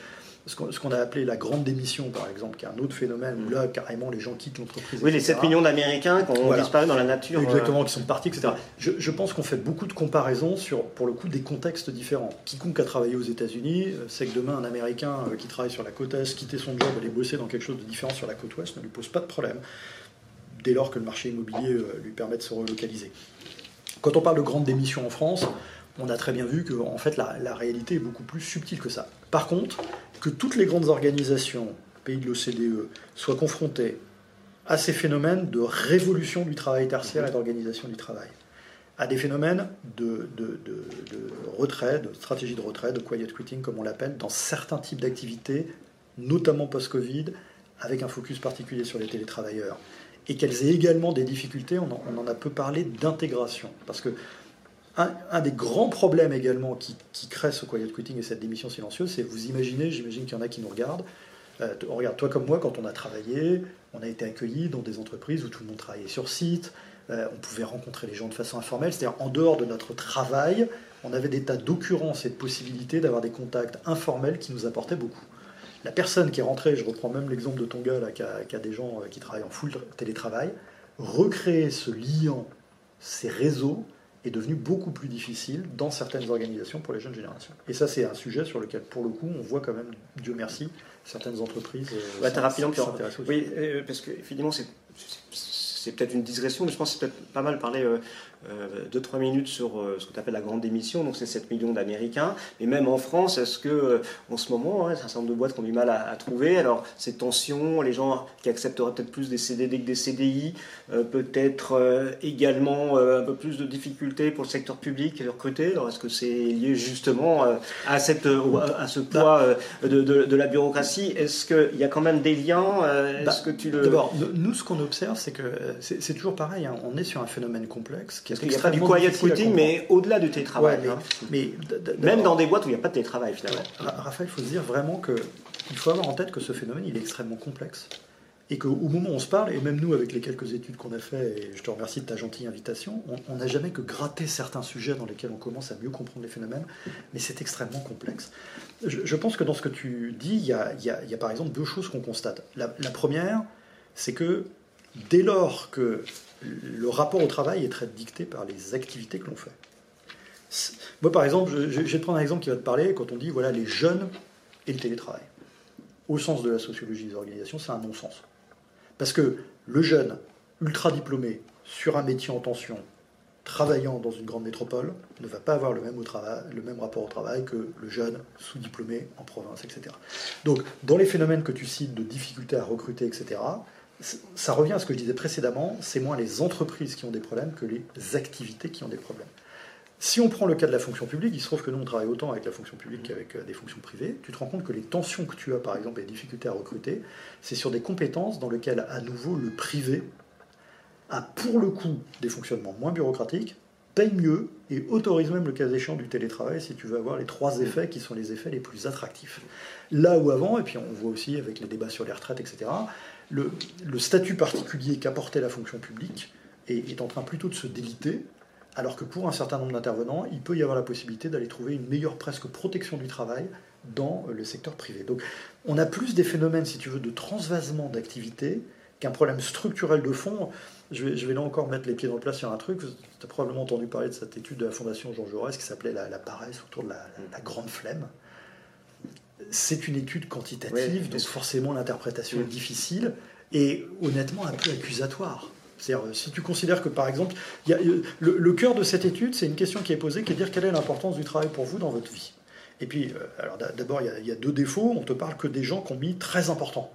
ce qu'on a appelé la grande démission, par exemple, qui est un autre phénomène où là, carrément, les gens quittent l'entreprise. Oui, les 7 millions d'Américains qui ont disparu dans la nature. Exactement, euh. qui sont partis, etc. Je, pense qu'on fait beaucoup de comparaisons sur, pour le coup, des contextes différents. Quiconque a travaillé aux États-Unis euh, sait que demain, un Américain euh, qui travaille sur la côte Est, quitter son job, aller bosser dans quelque chose de différent sur la côte Ouest ne lui pose pas de problème, dès lors que le marché immobilier lui permet de se relocaliser. Quand on parle de grande démission en France, on a très bien vu que en fait, la, la réalité est beaucoup plus subtile que ça. Par contre, que toutes les grandes organisations, pays de l'OCDE, soient confrontées à ces phénomènes de révolution du travail tertiaire et d'organisation du travail, à des phénomènes de, de, retrait, de stratégie de retrait, de quiet quitting comme on l'appelle, dans certains types d'activités, notamment post-Covid, avec un focus particulier sur les télétravailleurs, et qu'elles aient également des difficultés, on en, a peu parlé d'intégration. Parce que un, des grands problèmes également qui, crée ce quiet quitting et cette démission silencieuse, c'est vous imaginez, j'imagine qu'il y en a qui nous regardent, euh, regarde toi comme moi, quand on a travaillé, on a été accueillis dans des entreprises où tout le monde travaillait sur site, euh, on pouvait rencontrer les gens de façon informelle, c'est-à-dire en dehors de notre travail, on avait des tas d'occurrences et de possibilités d'avoir des contacts informels qui nous apportaient beaucoup. La personne qui est rentrée, je reprends même l'exemple de ton gars là, qui, a, des gens euh, qui travaillent en full télétravail, recréer ce lien, ces réseaux, est devenu beaucoup plus difficile dans certaines organisations pour les jeunes générations. Et ça, c'est un sujet sur lequel, pour le coup, on voit quand même, Dieu merci, certaines entreprises. Euh, ouais, Oui, parce que finalement, c'est c'est peut-être une digression, mais je pense que c'est peut-être pas mal parler euh, euh, deux, trois minutes sur euh, ce que tu appelles la grande démission, donc c'est 7 millions d'Américains. Et même en France, est-ce que euh, en ce moment, hein, c'est un certain nombre de boîtes qui ont du mal à, trouver Alors, ces tensions, les gens qui accepteraient peut-être plus des CDD que des CDI, peut-être également un peu plus de difficultés pour le secteur public de recruter. Alors, est-ce que c'est lié justement à, cette, à ce poids de, de, la bureaucratie? Est-ce qu'il y a quand même des liens bah, que tu le... D'abord, nous, ce qu'on observe, c'est que c'est toujours pareil, hein. on est sur un phénomène complexe qui parce qu'il y a du quiet quitting, mais au-delà du télétravail. Hein. mais, Même dans des boîtes où il n'y a pas de télétravail, finalement. Raphaël, il faut se dire vraiment qu'il faut avoir en tête que ce phénomène, il est extrêmement complexe. Et qu'au moment où on se parle, et même nous, avec les quelques études qu'on a fait, et je te remercie de ta gentille invitation, on n'a jamais que gratté certains sujets dans lesquels on commence à mieux comprendre les phénomènes, mais c'est extrêmement complexe. Je, pense que dans ce que tu dis, il y a, y a, par exemple deux choses qu'on constate. La, la première, c'est que dès lors que le rapport au travail est très dicté par les activités que l'on fait. Moi, par exemple, je, vais te prendre un exemple qui va te parler quand on dit voilà les jeunes et le télétravail. Au sens de la sociologie des organisations, c'est un non-sens. Parce que le jeune, ultra diplômé, sur un métier en tension, travaillant dans une grande métropole, ne va pas avoir le même, le même rapport au travail que le jeune sous-diplômé en province, etc. Donc, dans les phénomènes que tu cites de difficulté à recruter, etc., ça revient à ce que je disais précédemment, c'est moins les entreprises qui ont des problèmes que les activités qui ont des problèmes. Si on prend le cas de la fonction publique, il se trouve que nous on travaille autant avec la fonction publique qu'avec euh, des fonctions privées. Tu te rends compte que les tensions que tu as, par exemple, les difficultés à recruter, c'est sur des compétences dans lesquelles, à nouveau, le privé a pour le coup des fonctionnements moins bureaucratiques, paye mieux et autorise même le cas échéant du télétravail si tu veux avoir les trois effets qui sont les effets les plus attractifs. Là où avant, et puis on voit aussi avec les débats sur les retraites, etc., le, statut particulier qu'apportait la fonction publique est, en train plutôt de se déliter, alors que pour un certain nombre d'intervenants, il peut y avoir la possibilité d'aller trouver une meilleure presque protection du travail dans le secteur privé. Donc on a plus des phénomènes, si tu veux, de transvasement d'activité qu'un problème structurel de fond. Je vais, là encore mettre les pieds dans le plat sur un truc. Tu as probablement entendu parler de cette étude de la Fondation Jean Jaurès qui s'appelait la, paresse autour de la grande flemme c'est une étude quantitative, donc forcément l'interprétation est difficile et honnêtement un peu accusatoire. C'est-à-dire, si tu considères que, par exemple, le, cœur de cette étude, c'est une question qui est posée, qui est de dire quelle est l'importance du travail pour vous dans votre vie. Et puis, euh, alors d'abord, il, y, a deux défauts. On te parle que des gens qui ont mis très important.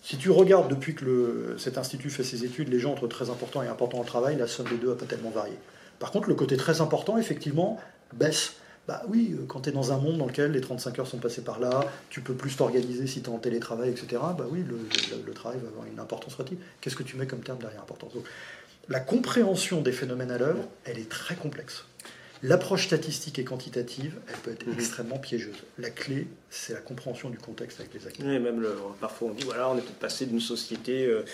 Si tu regardes depuis que cet institut fait ses études, les gens entre très important et important au travail, la somme des deux a pas tellement varié. Par contre, le côté très important, effectivement, baisse. Bah oui, euh, quand tu es dans un monde dans lequel les 35 heures sont passées par là, tu peux plus t'organiser si tu es en télétravail, etc. Bah oui, le, travail va avoir une importance relative. Qu'est-ce que tu mets comme terme derrière importance? Donc, La compréhension des phénomènes à l'œuvre, elle est très complexe. L'approche statistique et quantitative, elle peut être mhm. extrêmement piégeuse. La clé, c'est la compréhension du contexte avec les acteurs. Oui, même parfois on dit voilà, on est peut-être passé d'une société euh,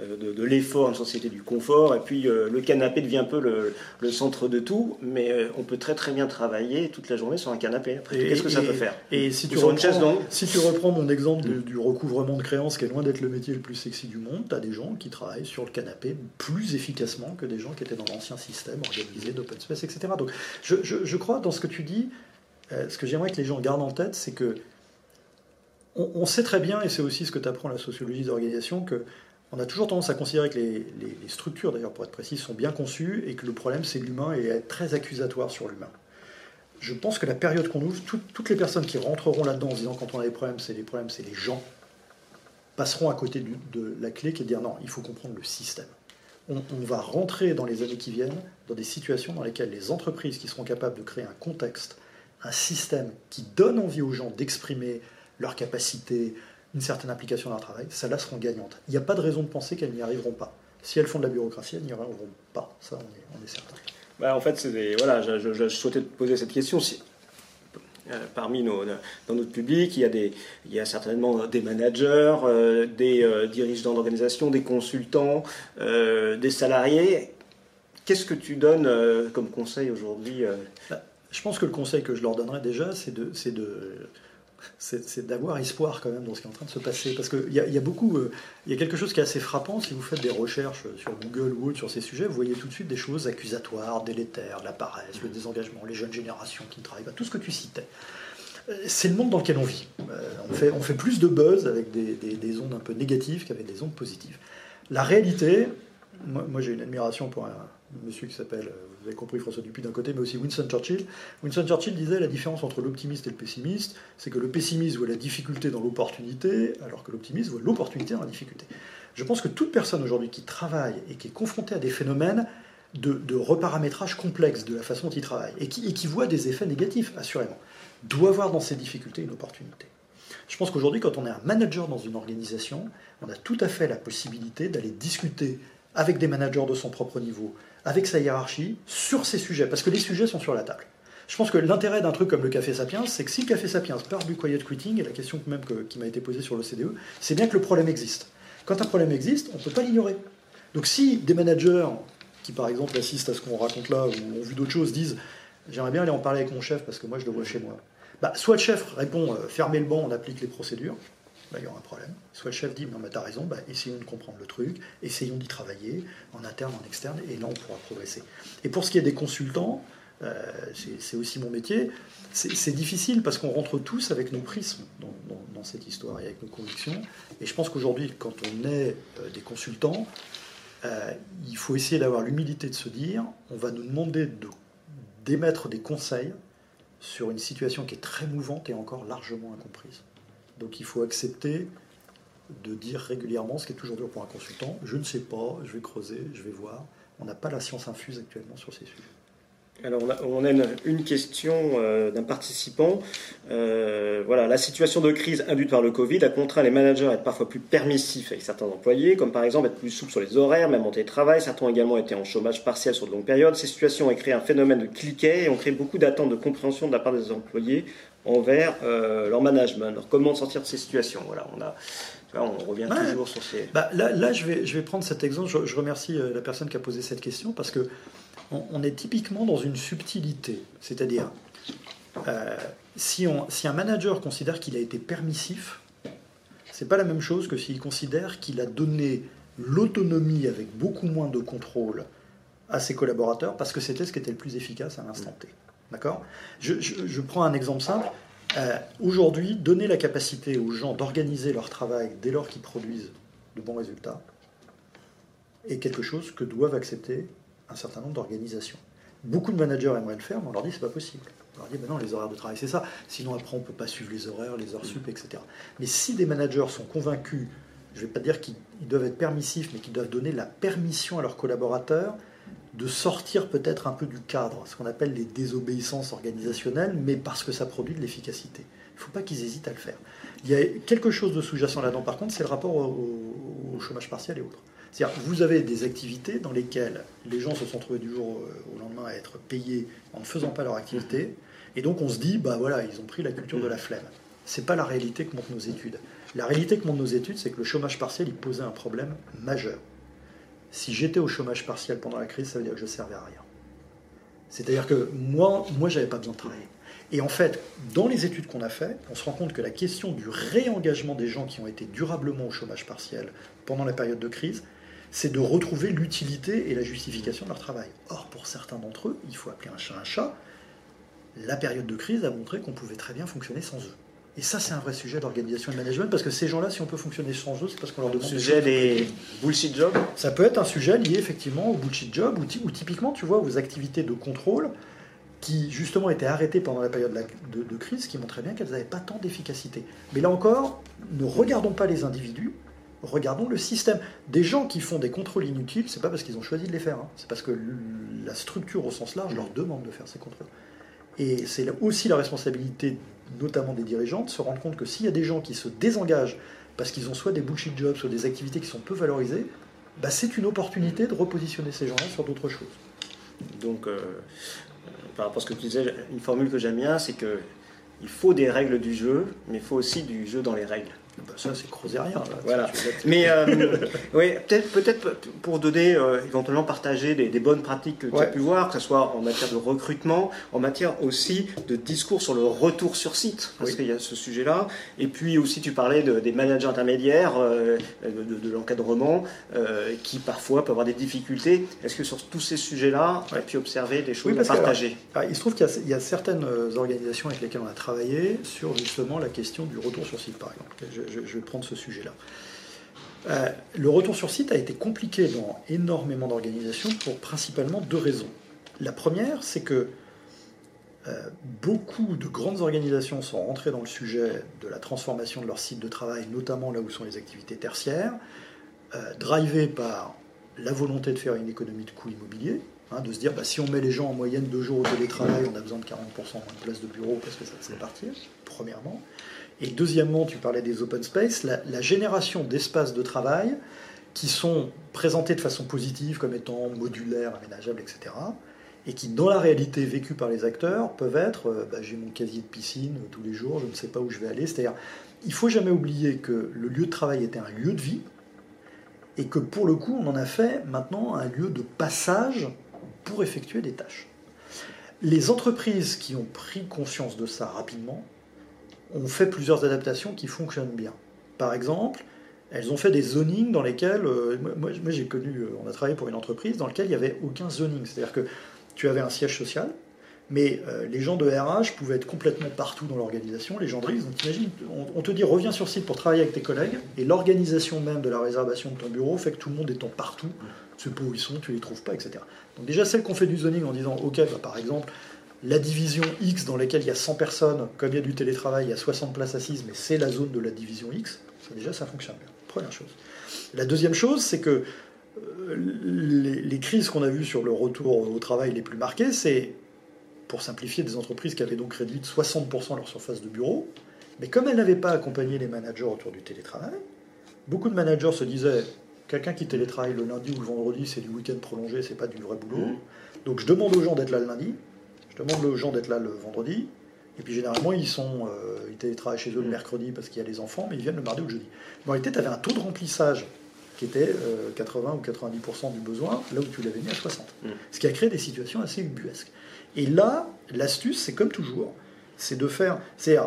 euh, de, l'effort à une société du confort, et puis euh, le canapé devient un peu le, centre de tout, mais on peut très très bien travailler toute la journée sur un canapé. Qu'est-ce que ça peut faire? Et si tu, reprends, si tu reprends mon exemple mm. du recouvrement de créances, qui est loin d'être le métier le plus sexy du monde, tu as des gens qui travaillent sur le canapé plus efficacement que des gens qui étaient dans l'ancien système organisé d'open space, etc. Donc je, crois, dans ce que tu dis, euh, ce que j'aimerais que les gens gardent en tête, c'est que on, sait très bien, et c'est aussi ce que tu apprends la sociologie d'organisation, que on a toujours tendance à considérer que les, structures, d'ailleurs pour être précis, sont bien conçues et que le problème c'est l'humain et être très accusatoire sur l'humain. Je pense que la période qu'on ouvre, toutes les personnes qui rentreront là-dedans en disant quand on a des problèmes, c'est les problèmes, c'est les gens, passeront à côté de la clé qui est de dire non, il faut comprendre le système on, va rentrer dans les années qui viennent dans des situations dans lesquelles les entreprises qui seront capables de créer un contexte, un système qui donne envie aux gens d'exprimer leurs capacités, une certaine implication dans leur travail, celles-là seront gagnantes. Il n'y a pas de raison de penser qu'elles n'y arriveront pas. Si elles font de la bureaucratie, elles n'y arriveront pas. Ça, on est, on est certain. Bah, en fait, voilà, je, je, souhaitais te poser cette question. Si, euh, parmi nos, dans notre public, il y a, des, il y a certainement des managers, euh, des euh, dirigeants d'organisation, des consultants, des salariés. Qu'est-ce que tu donnes comme conseil aujourd'hui bah, Je pense que le conseil que je leur donnerais déjà, c'est de, de c'est d'avoir espoir quand même dans ce qui est en train de se passer. Parce qu'il y, a, y a beaucoup, euh, il y a quelque chose qui est assez frappant. Si vous faites des recherches sur Google ou autre sur ces sujets, vous voyez tout de suite des choses accusatoires, délétères, la paresse, le désengagement, les jeunes générations qui ne travaillent pas, tout ce que tu citais. Euh, c'est le monde dans lequel on vit. Euh, on, fait, on fait plus de buzz avec des, des, ondes un peu négatives qu'avec des ondes positives. La réalité, moi, moi j'ai une admiration pour un, monsieur qui s'appelle, vous avez compris François Dupuis d'un côté, mais aussi Winston Churchill. Winston Churchill disait la différence entre l'optimiste et le pessimiste, c'est que le pessimiste voit la difficulté dans l'opportunité, alors que l'optimiste voit l'opportunité dans la difficulté. Je pense que toute personne aujourd'hui qui travaille et qui est confrontée à des phénomènes de, reparamétrage complexe de la façon dont il travaille, et qui, et qui voit des effets négatifs, assurément, doit voir dans ces difficultés une opportunité. Je pense qu'aujourd'hui, quand on est un manager dans une organisation, on a tout à fait la possibilité d'aller discuter avec des managers de son propre niveau, avec sa hiérarchie sur ces sujets, parce que les sujets sont sur la table. Je pense que l'intérêt d'un truc comme le Café Sapiens, c'est que si le Café Sapiens part du quiet quitting, et la question même qui m'a été posée sur le CDE, c'est bien que le problème existe. Quand un problème existe, on ne peut pas l'ignorer. Donc si des managers qui, par exemple, assistent à ce qu'on raconte là, ou ont vu d'autres choses, disent j'aimerais bien aller en parler avec mon chef parce que moi je le vois chez moi, bah, soit le chef répond euh, fermez le banc, on applique les procédures, bah, il y aura un problème. Soit le chef dit, non mais t'as raison, bah, essayons de comprendre le truc, essayons d'y travailler, en interne, en externe, et là on pourra progresser. Et pour ce qui est des consultants, euh, c'est aussi mon métier, c'est difficile parce qu'on rentre tous avec nos prismes dans, cette histoire et avec nos convictions. Et je pense qu'aujourd'hui, quand on est euh, des consultants, euh, il faut essayer d'avoir l'humilité de se dire, on va nous demander d'émettre des conseils sur une situation qui est très mouvante et encore largement incomprise. Donc il faut accepter de dire régulièrement, ce qui est toujours dur pour un consultant, je ne sais pas, je vais creuser, je vais voir. On n'a pas la science infuse actuellement sur ces sujets. Alors on a, une, question euh, d'un participant. Euh, voilà, la situation de crise induite par le Covid a contraint les managers à être parfois plus permissifs avec certains employés, comme par exemple être plus souples sur les horaires, même en télétravail. Certains ont également été en chômage partiel sur de longues périodes. Ces situations ont créé un phénomène de cliquet et ont créé beaucoup d'attentes de compréhension de la part des employés envers euh, leur management. Alors comment sortir de ces situations? Voilà, on a on revient toujours sur ces. Bah, là, là, je vais, je vais prendre cet exemple. Je, remercie la personne qui a posé cette question parce que on, est typiquement dans une subtilité. C'est-à-dire, euh, si, un manager considère qu'il a été permissif, c'est pas la même chose que s'il considère qu'il a donné l'autonomie avec beaucoup moins de contrôle à ses collaborateurs parce que c'était ce qui était le plus efficace à l'instant T. D'accord? Je, prends un exemple simple. Euh, aujourd'hui, donner la capacité aux gens d'organiser leur travail dès lors qu'ils produisent de bons résultats est quelque chose que doivent accepter un certain nombre d'organisations. Beaucoup de managers aimeraient le faire, mais on leur dit c'est pas possible. On leur dit ben les horaires de travail c'est ça. Sinon après on peut pas suivre les horaires, les heures sup, etc. Mais si des managers sont convaincus, je vais pas dire qu'ils doivent être permissifs, mais qu'ils doivent donner la permission à leurs collaborateurs de sortir peut-être un peu du cadre, ce qu'on appelle les désobéissances organisationnelles, mais parce que ça produit de l'efficacité. Il ne faut pas qu'ils hésitent à le faire. Il y a quelque chose de sous-jacent là-dedans, par contre, c'est le rapport au chômage partiel et autres. C'est-à-dire, vous avez des activités dans lesquelles les gens se sont trouvés du jour au lendemain à être payés en ne faisant pas leur activité, et donc on se dit, bah voilà, ils ont pris la culture de la flemme. C'est pas la réalité que montrent nos études. La réalité que montrent nos études, c'est que le chômage partiel, il posait un problème majeur. Si j'étais au chômage partiel pendant la crise, ça veut dire que je servais à rien. C'est-à-dire que moi, moi, j'avais pas besoin de travailler. Et en fait, dans les études qu'on a faites, on se rend compte que la question du réengagement des gens qui ont été durablement au chômage partiel pendant la période de crise, c'est de retrouver l'utilité et la justification de leur travail. Or, pour certains d'entre eux, il faut appeler un chat un chat, la période de crise a montré qu'on pouvait très bien fonctionner sans eux. Et ça, c'est un vrai sujet d'organisation et de management, parce que ces gens-là, si on peut fonctionner sans eux, c'est parce qu'on leur demande... Le sujet des, bullshit jobs Ça peut être un sujet lié effectivement au bullshit job, ou, typiquement, tu vois, aux activités de contrôle qui justement étaient arrêtées pendant la période de, de crise, qui montraient bien qu'elles n'avaient pas tant d'efficacité. Mais là encore, ne regardons pas les individus, regardons le système. Des gens qui font des contrôles inutiles, c'est pas parce qu'ils ont choisi de les faire, hein. c'est parce que la structure au sens large leur demande de faire ces contrôles. Et c'est aussi la responsabilité notamment des dirigeantes, se rendent compte que s'il y a des gens qui se désengagent parce qu'ils ont soit des bullshit jobs, soit des activités qui sont peu valorisées, bah, c'est une opportunité de repositionner ces gens-là sur d'autres choses. Donc, euh, par rapport à ce que tu disais, une formule que j'aime bien, c'est que il faut des règles du jeu, mais il faut aussi du jeu dans les règles. Bah, ça, c'est rien. Voilà. Mais euh, [LAUGHS] oui, peut-être peut pour donner, euh, éventuellement partager des, bonnes pratiques que tu as pu voir, que ce soit en matière de recrutement, en matière aussi de discours sur le retour sur site, parce qu'il y a ce sujet-là. Et puis aussi, tu parlais des managers intermédiaires, euh, de, l'encadrement, qui parfois peuvent avoir des difficultés. Est-ce que sur tous ces sujets-là, tu as pu observer des choses à partager? ah, Il se trouve qu'il y, a certaines organisations avec lesquelles on a travaillé sur justement la question du retour sur site, par exemple je, vais prendre ce sujet-là. Euh, le retour sur site a été compliqué dans énormément d'organisations pour principalement deux raisons. La première, c'est que euh, beaucoup de grandes organisations sont rentrées dans le sujet de la transformation de leur site de travail, notamment là où sont les activités tertiaires, euh, drivées par la volonté de faire une économie de coûts immobiliers, hein, de se dire bah, si on met les gens en moyenne deux jours au télétravail, on a besoin de 40% moins de places de bureau parce que ça c'est partir, premièrement. Et deuxièmement, tu parlais des open space, la, génération d'espaces de travail qui sont présentés de façon positive comme étant modulaires, aménageables, etc. Et qui, dans la réalité vécue par les acteurs, peuvent être euh, bah, j'ai mon casier de piscine tous les jours, je ne sais pas où je vais aller. C'est-à-dire, il faut jamais oublier que le lieu de travail était un lieu de vie et que pour le coup, on en a fait maintenant un lieu de passage pour effectuer des tâches. Les entreprises qui ont pris conscience de ça rapidement ont fait plusieurs adaptations qui fonctionnent bien. Par exemple, elles ont fait des zonings dans lesquels, euh, moi, j'ai connu, euh, on a travaillé pour une entreprise dans laquelle il n'y avait aucun zoning. C'est-à-dire que tu avais un siège social, mais euh, les gens de RH pouvaient être complètement partout dans l'organisation, les gens de risque. Donc on, te dit reviens sur site pour travailler avec tes collègues, et l'organisation même de la réservation de ton bureau fait que tout le monde étant partout, tu sais pas où ils sont, tu les trouves pas, etc. Donc déjà celles qu'on fait du zoning en disant ok, bah, par exemple, la division X dans laquelle il y a 100 personnes, comme il y a du télétravail, il y a 60 places assises, mais c'est la zone de la division X, déjà ça fonctionne bien. Première chose. La deuxième chose, c'est que euh, les, crises qu'on a vues sur le retour au travail les plus marquées, c'est, pour simplifier, des entreprises qui avaient donc réduit de 60% leur surface de bureau, mais comme elles n'avaient pas accompagné les managers autour du télétravail, beaucoup de managers se disaient quelqu'un qui télétravaille le lundi ou le vendredi, c'est du week-end prolongé, c'est pas du vrai boulot. Mmh. Donc je demande aux gens d'être là le lundi, demande aux gens d'être là le vendredi. Et puis généralement, ils sont, euh, ils télétravaillent chez eux le mm. mercredi parce qu'il y a les enfants, mais ils viennent le mardi ou le jeudi. en réalité, tu avais un taux de remplissage qui était 80 euh, ou 90% du besoin, là où tu l'avais mis à 60. Mm. Ce qui a créé des situations assez ubuesques. Et là, l'astuce, c'est comme toujours, c'est de faire, c'est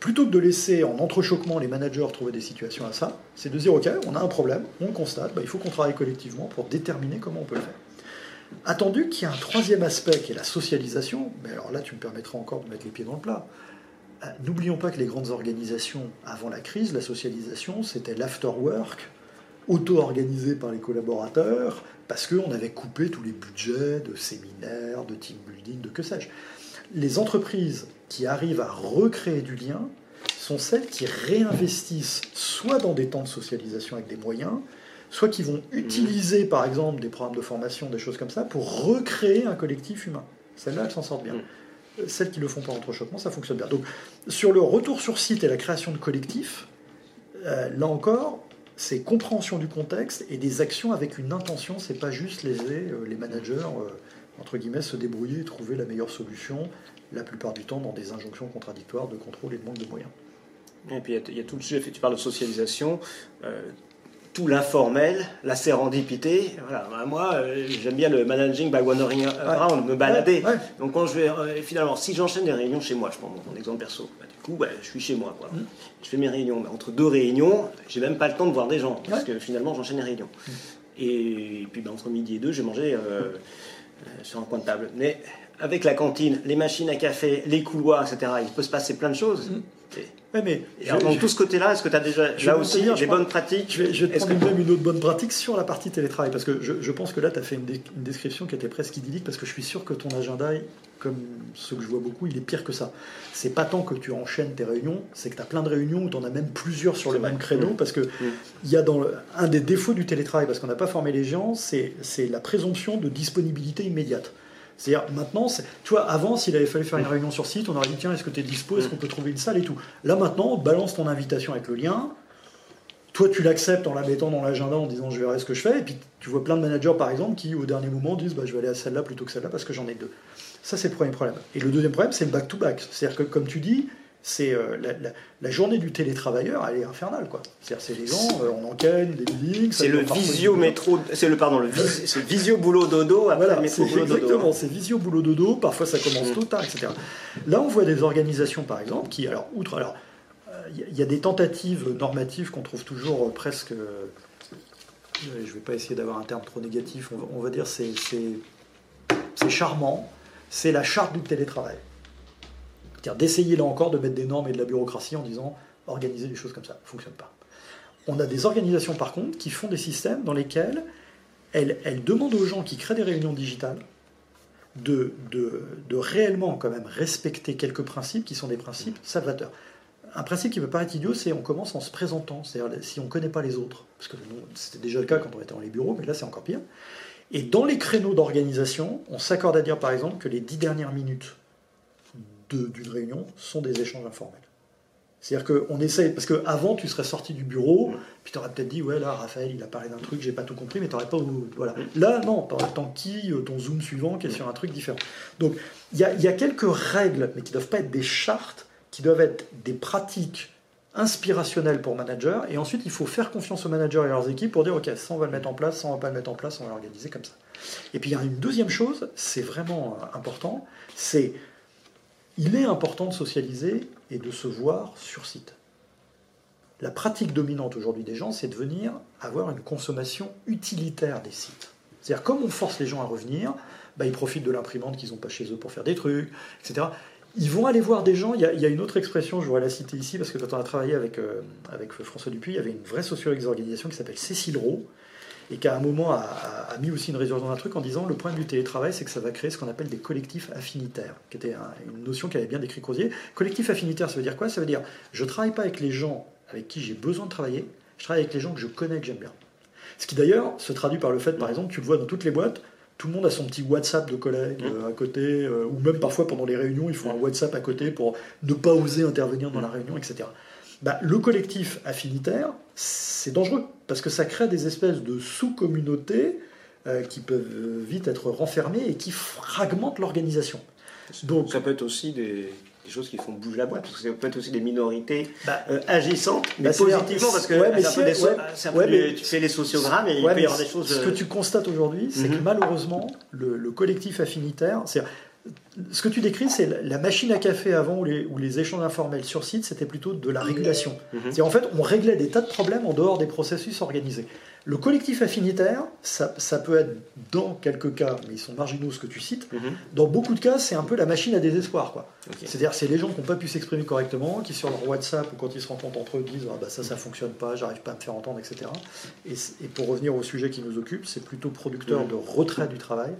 plutôt que de laisser en entrechoquement les managers trouver des situations à ça, c'est de dire ok, on a un problème, on le constate, bah, il faut qu'on travaille collectivement pour déterminer comment on peut le faire. Attendu qu'il y a un troisième aspect qui est la socialisation, mais alors là tu me permettras encore de mettre les pieds dans le plat. Euh, n'oublions pas que les grandes organisations, avant la crise, la socialisation, c'était l'afterwork, auto-organisé par les collaborateurs, parce qu'on avait coupé tous les budgets de séminaires, de team building, de que sais-je. Les entreprises qui arrivent à recréer du lien sont celles qui réinvestissent soit dans des temps de socialisation avec des moyens, soit qui vont utiliser par exemple des programmes de formation, des choses comme ça, pour recréer un collectif humain. Celles-là, elles s'en sortent bien. Mm. Celles qui le font par entrechoquement, ça fonctionne bien. Donc, sur le retour sur site et la création de collectifs, euh, là encore, c'est compréhension du contexte et des actions avec une intention. C'est pas juste laisser euh, les managers, euh, entre guillemets, se débrouiller et trouver la meilleure solution, la plupart du temps dans des injonctions contradictoires de contrôle et de manque de moyens. Et puis il y, a tout le sujet, tu parles de socialisation tout l'informel, la sérendipité. Voilà. Bah, moi, euh, j'aime bien le managing by wandering around, me balader. Donc quand je vais, euh, finalement, si j'enchaîne des réunions chez moi, je prends mon, exemple perso, bah, du coup, bah, je suis chez moi. Quoi. Mm. Je fais mes réunions. entre deux réunions, j'ai même pas le temps de voir des gens, parce que finalement, j'enchaîne les réunions. Mm. Et, puis entre midi et deux, j'ai mangé euh, sur un coin de table. Mais avec la cantine, les machines à café, les couloirs, etc., il peut se passer plein de choses. Mm mais dans tout ce côté-là, est-ce que tu as déjà là aussi des bonnes pratiques Je vais, je te prendre même une autre bonne pratique sur la partie télétravail, parce que je, pense que là, tu as fait une, description qui était presque idyllique, parce que je suis sûr que ton agenda, comme ceux que je vois beaucoup, il est pire que ça. C'est pas tant que tu enchaînes tes réunions, c'est que tu as plein de réunions où tu en as même plusieurs sur le même créneau, mmh. parce que mmh. il y a dans un des défauts du télétravail, parce qu'on n'a pas formé les gens, c'est la présomption de disponibilité immédiate. C'est-à-dire maintenant, tu vois, avant, s'il avait fallu faire une réunion sur site, on aurait dit tiens, est-ce que tu es dispo, est-ce qu'on peut trouver une salle et tout. Là maintenant, balance ton invitation avec le lien. Toi, tu l'acceptes en la mettant dans l'agenda en disant je verrai ce que je fais. Et puis tu vois plein de managers, par exemple, qui au dernier moment disent bah, je vais aller à celle-là plutôt que celle-là parce que j'en ai deux. Ça, c'est le premier problème. Et le deuxième problème, c'est le back-to-back. C'est-à-dire que, comme tu dis, c'est euh, la, journée du télétravailleur, elle est infernale, quoi. C'est-à-dire, c'est les gens, euh, on enquête, des meetings. C'est le visio métro, c'est le pardon, le visio boulot dodo. Après voilà, c'est exactement, c'est visio boulot dodo. Parfois, ça commence mm. tôt tard, etc. Là, on voit des organisations, par exemple, qui, alors, outre, alors, il euh, y, a des tentatives normatives qu'on trouve toujours presque. je ne vais pas essayer d'avoir un terme trop négatif. On va, dire c'est c'est charmant. C'est la charte du télétravail. C'est-à-dire d'essayer là encore de mettre des normes et de la bureaucratie en disant organiser des choses comme ça, ne fonctionne pas. On a des organisations par contre qui font des systèmes dans lesquels elles, demandent aux gens qui créent des réunions digitales de, de, réellement quand même respecter quelques principes qui sont des principes salvateurs. Un principe qui peut paraître idiot, c'est on commence en se présentant, c'est-à-dire si on ne connaît pas les autres, parce que c'était déjà le cas quand on était dans les bureaux, mais là c'est encore pire. Et dans les créneaux d'organisation, on s'accorde à dire par exemple que les dix dernières minutes d'une réunion sont des échanges informels. C'est-à-dire qu'on essaye, parce qu'avant tu serais sorti du bureau, puis tu aurais peut-être dit, ouais là Raphaël il a parlé d'un truc, j'ai pas tout compris, mais tu n'aurais pas... Voilà. Là non, tant qui euh, ton zoom suivant qui est sur un truc différent. Donc il y a, y a, quelques règles, mais qui ne doivent pas être des chartes, qui doivent être des pratiques inspirationnelles pour managers, et ensuite il faut faire confiance aux managers et leurs équipes pour dire, ok, ça on va le mettre en place, ça on va pas le mettre en place, on va l'organiser comme ça. Et puis il y a une deuxième chose, c'est vraiment euh, important, c'est il est important de socialiser et de se voir sur site. La pratique dominante aujourd'hui des gens, c'est de venir avoir une consommation utilitaire des sites. C'est-à-dire, comme on force les gens à revenir, bah, ils profitent de l'imprimante qu'ils n'ont pas chez eux pour faire des trucs, etc. Ils vont aller voir des gens. Il y, a, une autre expression, je voudrais la citer ici, parce que quand on a travaillé avec, euh, avec François Dupuis, il y avait une vraie sociologue des organisations qui s'appelle Cécile Rowe, et qui à un moment a, mis aussi une résurgence dans un truc en disant le point du télétravail, c'est que ça va créer ce qu'on appelle des collectifs affinitaires, qui était une notion qu'avait bien décrit Crozier. Collectif affinitaire, ça veut dire quoi? Ça veut dire je ne travaille pas avec les gens avec qui j'ai besoin de travailler, je travaille avec les gens que je connais, que j'aime bien. Ce qui d'ailleurs se traduit par le fait, par exemple, tu le vois dans toutes les boîtes, tout le monde a son petit WhatsApp de collègues mmh. euh, à côté, euh, ou même parfois pendant les réunions, ils font un WhatsApp à côté pour ne pas oser intervenir dans la réunion, etc. Bah, le collectif affinitaire, c'est dangereux, parce que ça crée des espèces de sous-communautés euh, qui peuvent vite être renfermées et qui fragmentent l'organisation. Donc, ça peut être aussi des, choses qui font bouger la boîte, parce que ça peut être aussi des minorités bah, euh, agissantes, mais bah, positivement, parce que c'est un peu tu fais les sociogrammes et il peut y avoir des choses... Ce que euh, tu constates aujourd'hui, c'est que mhm. malheureusement, le, le collectif affinitaire, ce que tu décris, c'est la machine à café avant, où les, échanges informels sur site, c'était plutôt de la régulation. Mhm. En fait, on réglait des tas de problèmes en dehors des processus organisés. Le collectif affinitaire, ça, peut être dans quelques cas, mais ils sont marginaux ce que tu cites, mhm. dans beaucoup de cas, c'est un peu la machine à désespoir. Quoi. C'est-à-dire, c'est les gens qui n'ont pas pu s'exprimer correctement, qui sur leur WhatsApp ou quand ils se rencontrent entre eux disent ah, bah, ça, ça fonctionne pas, j'arrive pas à me faire entendre, etc. Et, pour revenir au sujet qui nous occupe, c'est plutôt producteur mhm. de retrait du travail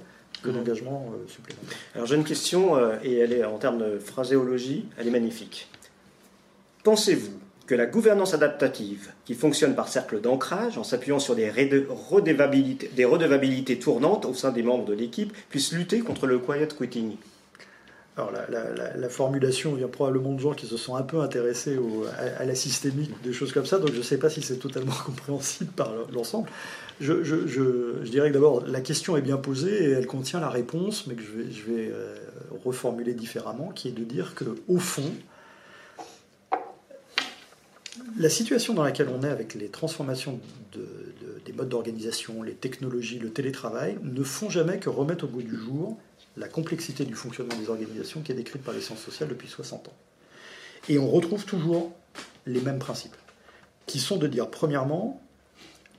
que d'engagement euh, supplémentaire. Alors j'ai une question, euh, et elle est en termes de phraséologie, elle est magnifique. Pensez-vous que la gouvernance adaptative, qui fonctionne par cercle d'ancrage, en s'appuyant sur des redevabilités, des redevabilités tournantes au sein des membres de l'équipe, puisse lutter contre le quiet quitting? Alors la, formulation vient probablement de gens qui se sont un peu intéressés à, la systémique, des choses comme ça, donc je ne sais pas si c'est totalement [LAUGHS] compréhensible par l'ensemble. Je, dirais que d'abord, la question est bien posée et elle contient la réponse, mais que je vais, euh, reformuler différemment, qui est de dire que au fond, la situation dans laquelle on est avec les transformations des modes d'organisation, les technologies, le télétravail, ne font jamais que remettre au goût du jour la complexité du fonctionnement des organisations qui est décrite par les sciences sociales depuis 60 ans. Et on retrouve toujours les mêmes principes, qui sont de dire, premièrement,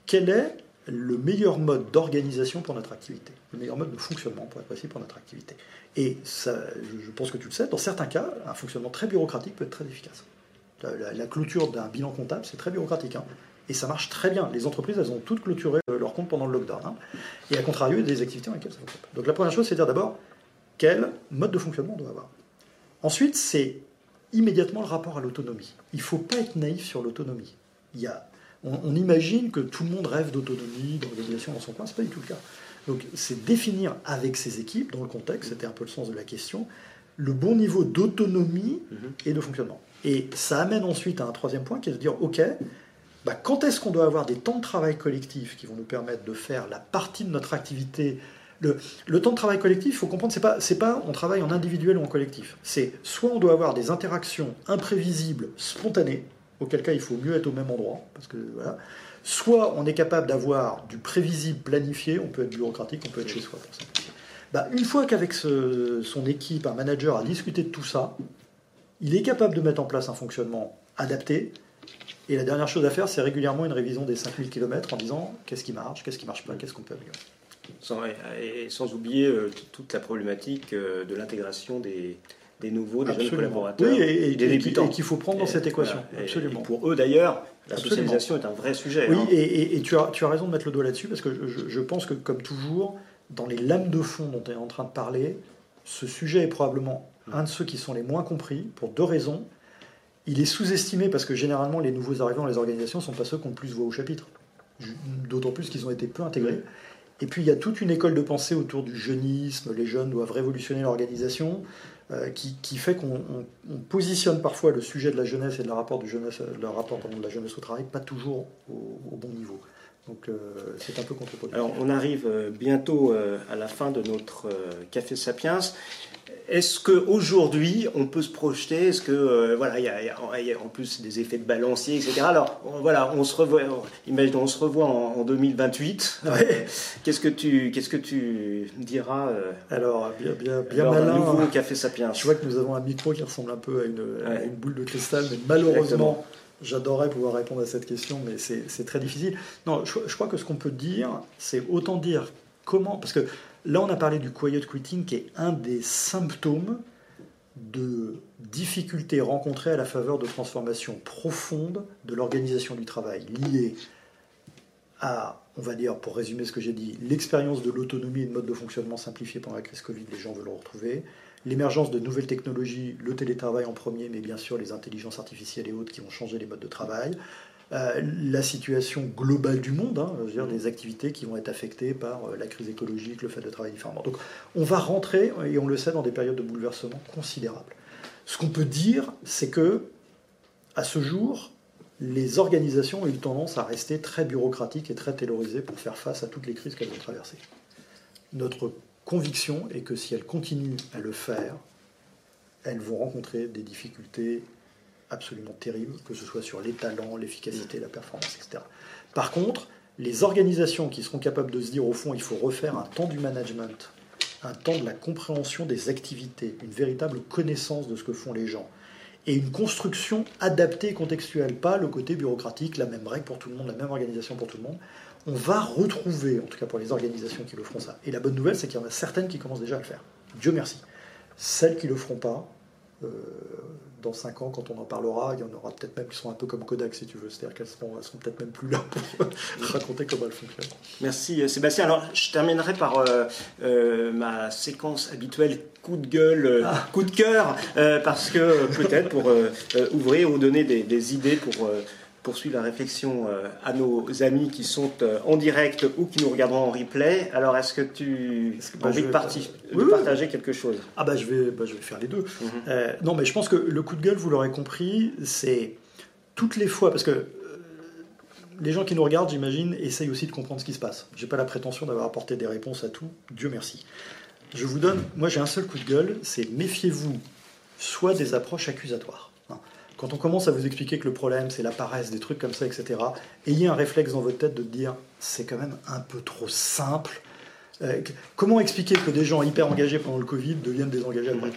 quel est le meilleur mode d'organisation pour notre activité, le meilleur mode de fonctionnement, pour être précis, pour notre activité. Et ça, je pense que tu le sais, dans certains cas, un fonctionnement très bureaucratique peut être très efficace. La, clôture d'un bilan comptable, c'est très bureaucratique. Hein. Et ça marche très bien. Les entreprises, elles ont toutes clôturé leur compte pendant le lockdown. Hein. Et à contrario, il y a des activités dans lesquelles ça fonctionne. Donc la première chose, c'est de dire d'abord quel mode de fonctionnement on doit avoir. Ensuite, c'est immédiatement le rapport à l'autonomie. Il ne faut pas être naïf sur l'autonomie. Il y a on, imagine que tout le monde rêve d'autonomie, d'organisation dans son coin, ce n'est pas du tout le cas. Donc c'est définir avec ces équipes, dans le contexte, c'était un peu le sens de la question, le bon niveau d'autonomie mhm. et de fonctionnement. Et ça amène ensuite à un troisième point qui est de dire, OK, bah, quand est-ce qu'on doit avoir des temps de travail collectifs qui vont nous permettre de faire la partie de notre activité le, temps de travail collectif, il faut comprendre, c'est pas, pas on travaille en individuel ou en collectif. C'est soit on doit avoir des interactions imprévisibles, spontanées, auquel cas il faut mieux être au même endroit, parce que voilà. Soit on est capable d'avoir du prévisible planifié, on peut être bureaucratique, on peut être chez soi pour ça. Bah, une fois qu'avec son équipe, un manager a discuté de tout ça, il est capable de mettre en place un fonctionnement adapté. Et la dernière chose à faire, c'est régulièrement une révision des 5000 km en disant qu'est-ce qui marche, qu'est-ce qui marche pas, qu'est-ce qu'on peut améliorer. Sans, et sans oublier euh, toute la problématique euh, de l'intégration des, des nouveaux, des jeunes collaborateurs, oui, et, des débutants. Et qu'il faut prendre dans cette équation. Absolument. Et pour eux d'ailleurs, la socialisation est un vrai sujet. Oui, hein. et, tu, as, tu as raison de mettre le doigt là-dessus, parce que je, je, pense que, comme toujours, dans les lames de fond dont tu es en train de parler, ce sujet est probablement un de ceux qui sont les moins compris, pour deux raisons. Il est sous-estimé parce que généralement, les nouveaux arrivants dans les organisations ne sont pas ceux qu'on plus voit au chapitre. D'autant plus qu'ils ont été peu intégrés. Et puis il y a toute une école de pensée autour du jeunisme, les jeunes doivent révolutionner l'organisation, euh, qui, fait qu'on positionne parfois le sujet de la jeunesse et de la rapport, du jeunesse, de la, rapport de la jeunesse au travail pas toujours au, bon niveau. Donc euh, c'est un peu contre-productif. Alors on arrive euh, bientôt à la fin de notre Café Sapiens. Est-ce qu'aujourd'hui, on peut se projeter? Est-ce que, euh, voilà, il y, a en plus des effets de balancier, etc. Alors, voilà, on se revoit, imaginons, on se revoit en, 2028. [LAUGHS] qu'est-ce que tu, qu'est-ce que tu diras euh, Alors, bien, bien, bien malin. nouveau Café Sapiens? Je vois que nous avons un micro qui ressemble un peu à une, boule de cristal, mais malheureusement, j'adorerais pouvoir répondre à cette question, mais c'est très difficile. Non, je, je crois que ce qu'on peut dire, c'est autant dire comment, parce que Là, on a parlé du quiet quitting, qui est un des symptômes de difficultés rencontrées à la faveur de transformations profondes de l'organisation du travail, liées à, on va dire, pour résumer ce que j'ai dit, l'expérience de l'autonomie et de mode de fonctionnement simplifié pendant la crise Covid, les gens veulent le retrouver, l'émergence de nouvelles technologies, le télétravail en premier, mais bien sûr les intelligences artificielles et autres qui vont changer les modes de travail, euh, la situation globale du monde, hein, dire, des activités qui vont être affectées par euh, la crise écologique, le fait de travailler différemment. Donc on va rentrer, et on le sait, dans des périodes de bouleversement considérables. Ce qu'on peut dire, c'est que, à ce jour, les organisations ont eu tendance à rester très bureaucratiques et très taylorisées pour faire face à toutes les crises qu'elles ont traversées. Notre conviction est que si elles continuent à le faire, elles vont rencontrer des difficultés absolument terrible, que ce soit sur les talents, l'efficacité, la performance, etc. Par contre, les organisations qui seront capables de se dire au fond, il faut refaire un temps du management, un temps de la compréhension des activités, une véritable connaissance de ce que font les gens, et une construction adaptée contextuelle, pas le côté bureaucratique, la même règle pour tout le monde, la même organisation pour tout le monde. On va retrouver, en tout cas pour les organisations qui le feront ça. Et la bonne nouvelle, c'est qu'il y en a certaines qui commencent déjà à le faire. Dieu merci. Celles qui ne le feront pas, euh, dans 5 ans, quand on en parlera, il y en aura peut-être même qui sont un peu comme Kodak, si tu veux. C'est-à-dire qu'elles seront, seront peut-être même plus là pour [LAUGHS] raconter comment elles fonctionnent. Merci euh, Sébastien. Alors, je terminerai par euh, euh, ma séquence habituelle coup de gueule, ah. coup de cœur, parce que peut-être pour ouvrir ou donner des, des idées pour poursuivre la réflexion euh, à nos amis qui sont euh, en direct ou qui nous regarderont en replay. Alors, est-ce que tu as envie de, partager quelque chose? Ah bah je vais, bah, je vais faire les deux. Mhm. Euh, non, mais je pense que le coup de gueule, vous l'aurez compris, c'est toutes les fois, parce que les gens qui nous regardent, j'imagine, essayent aussi de comprendre ce qui se passe. J'ai pas la prétention d'avoir apporté des réponses à tout, Dieu merci. Je vous donne, moi j'ai un seul coup de gueule, c'est méfiez-vous soit des approches accusatoires quand on commence à vous expliquer que le problème c'est la paresse, des trucs comme ça, etc., ayez un réflexe dans votre tête de dire c'est quand même un peu trop simple. Euh, comment expliquer que des gens hyper engagés pendant le Covid deviennent désengagés après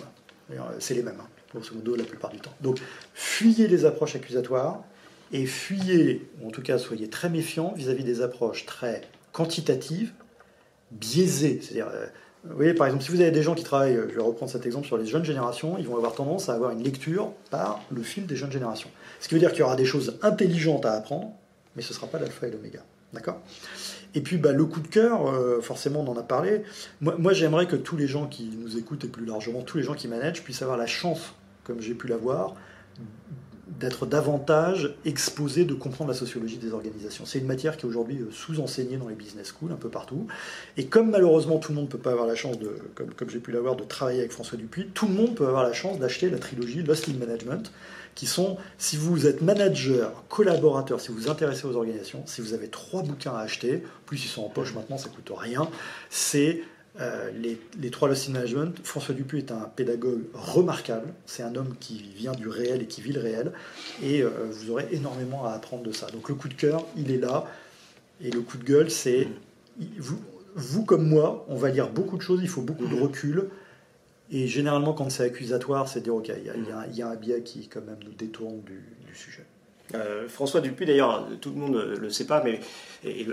euh, C'est les mêmes, hein, grosso modo, la plupart du temps. Donc, fuyez les approches accusatoires et fuyez, ou en tout cas soyez très méfiants vis-à-vis des approches très quantitatives, biaisées. C'est-à-dire, euh, vous voyez, par exemple, si vous avez des gens qui travaillent, je vais reprendre cet exemple sur les jeunes générations, ils vont avoir tendance à avoir une lecture par le fil des jeunes générations. Ce qui veut dire qu'il y aura des choses intelligentes à apprendre, mais ce ne sera pas l'alpha et l'oméga. D'accord? Et puis, bah, le coup de cœur, euh, forcément, on en a parlé. Moi, moi j'aimerais que tous les gens qui nous écoutent, et plus largement tous les gens qui managent, puissent avoir la chance, comme j'ai pu l'avoir, d'être davantage exposé, de comprendre la sociologie des organisations. C'est une matière qui est aujourd'hui euh, sous-enseignée dans les business schools, un peu partout. Et comme malheureusement tout le monde ne peut pas avoir la chance, de, comme, j'ai pu l'avoir, de travailler avec François Dupuis, tout le monde peut avoir la chance d'acheter la trilogie Lost in Management, qui sont, si vous êtes manager, collaborateur, si vous vous intéressez aux organisations, si vous avez trois bouquins à acheter, plus ils sont en poche maintenant, ça coûte rien, c'est euh, les, trois Lost in Management. François Dupuis est un pédagogue remarquable. C'est un homme qui vient du réel et qui vit le réel. Et euh, vous aurez énormément à apprendre de ça. Donc le coup de cœur, il est là. Et le coup de gueule, c'est vous, vous comme moi, on va lire beaucoup de choses. Il faut beaucoup de recul. Et généralement, quand c'est accusatoire, c'est dire ok, il y, a un biais qui quand même nous détourne du sujet. Euh, François Dupuis, d'ailleurs, tout le monde ne le sait pas, mais et,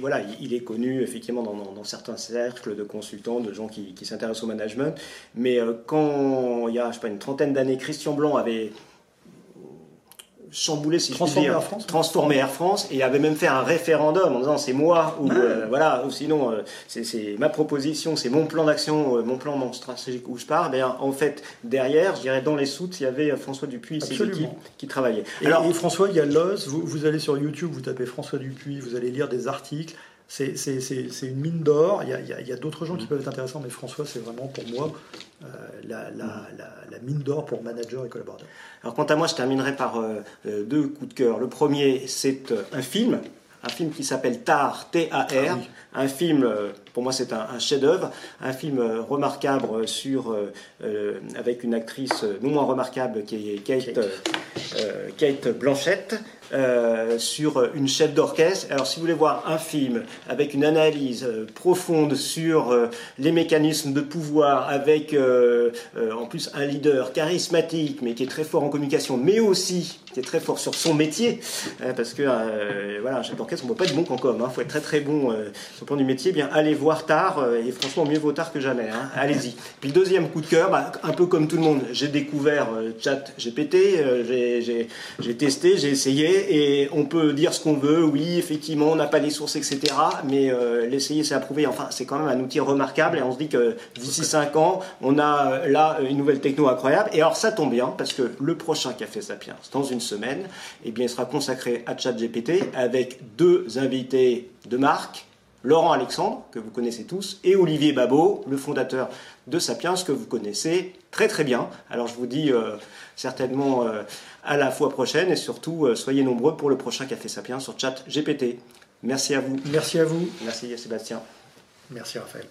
voilà, il est connu effectivement dans, certains cercles de consultants, de gens qui, s'intéressent au management. Mais euh, quand il y a, je sais pas, une trentaine d'années, Christian Blanc avait chambouler, si je Air France, Air France, et avait même fait un référendum en disant c'est moi ou ah. euh, voilà, ou sinon euh, c'est ma proposition, c'est mon plan d'action, euh, mon plan mon stratégique où je pars. Mais en fait derrière, je dirais dans les soutes, il y avait François Dupuis et ses qui travaillaient. Et, Alors, François, il y a l'os. Vous, vous allez sur YouTube, vous tapez François Dupuis, vous allez lire des articles c'est une mine d'or. Il y a, d'autres gens qui mm. peuvent être intéressants, mais François, c'est vraiment pour moi euh, la, mine d'or pour manager et collaborateurs. Alors, quant à moi, je terminerai par euh, euh, deux coups de cœur. Le premier, c'est un film, un film qui s'appelle Tar, T-A-R, ah un film pour moi, c'est un, chef-d'œuvre, un film remarquable sur, avec une actrice non moins remarquable qui est Kate, Kate Blanchett, euh, sur une chef d'orchestre. Alors si vous voulez voir un film avec une analyse euh, profonde sur euh, les mécanismes de pouvoir, avec en plus un leader charismatique, mais qui est très fort en communication, mais aussi qui est très fort sur son métier, parce que voilà, un chef d'orchestre, on ne peut pas être bon qu'en com, il hein. faut être très très bon sur le plan du métier, eh bien allez voir tard, et franchement mieux vaut tard que jamais, hein. allez-y. Puis le deuxième coup de cœur, bah, un peu comme tout le monde, j'ai découvert chat GPT, j'ai testé, j'ai essayé, et on peut dire ce qu'on veut, oui, effectivement, on n'a pas les sources, etc. Mais euh, l'essayer, c'est approuver. Enfin, c'est quand même un outil remarquable et on se dit que d'ici 5 ans, on a euh, là une nouvelle techno incroyable. Et alors, ça tombe bien parce que le prochain Café Sapiens, dans une semaine, eh bien, il sera consacré à ChatGPT avec deux invités de marque. Laurent Alexandre, que vous connaissez tous, et Olivier Babot, le fondateur de Sapiens, que vous connaissez très très bien. Alors je vous dis euh, certainement euh, à la fois prochaine et surtout euh, soyez nombreux pour le prochain Café Sapiens sur chat GPT. Merci à vous. Merci à vous. Merci Sébastien. Merci Raphaël.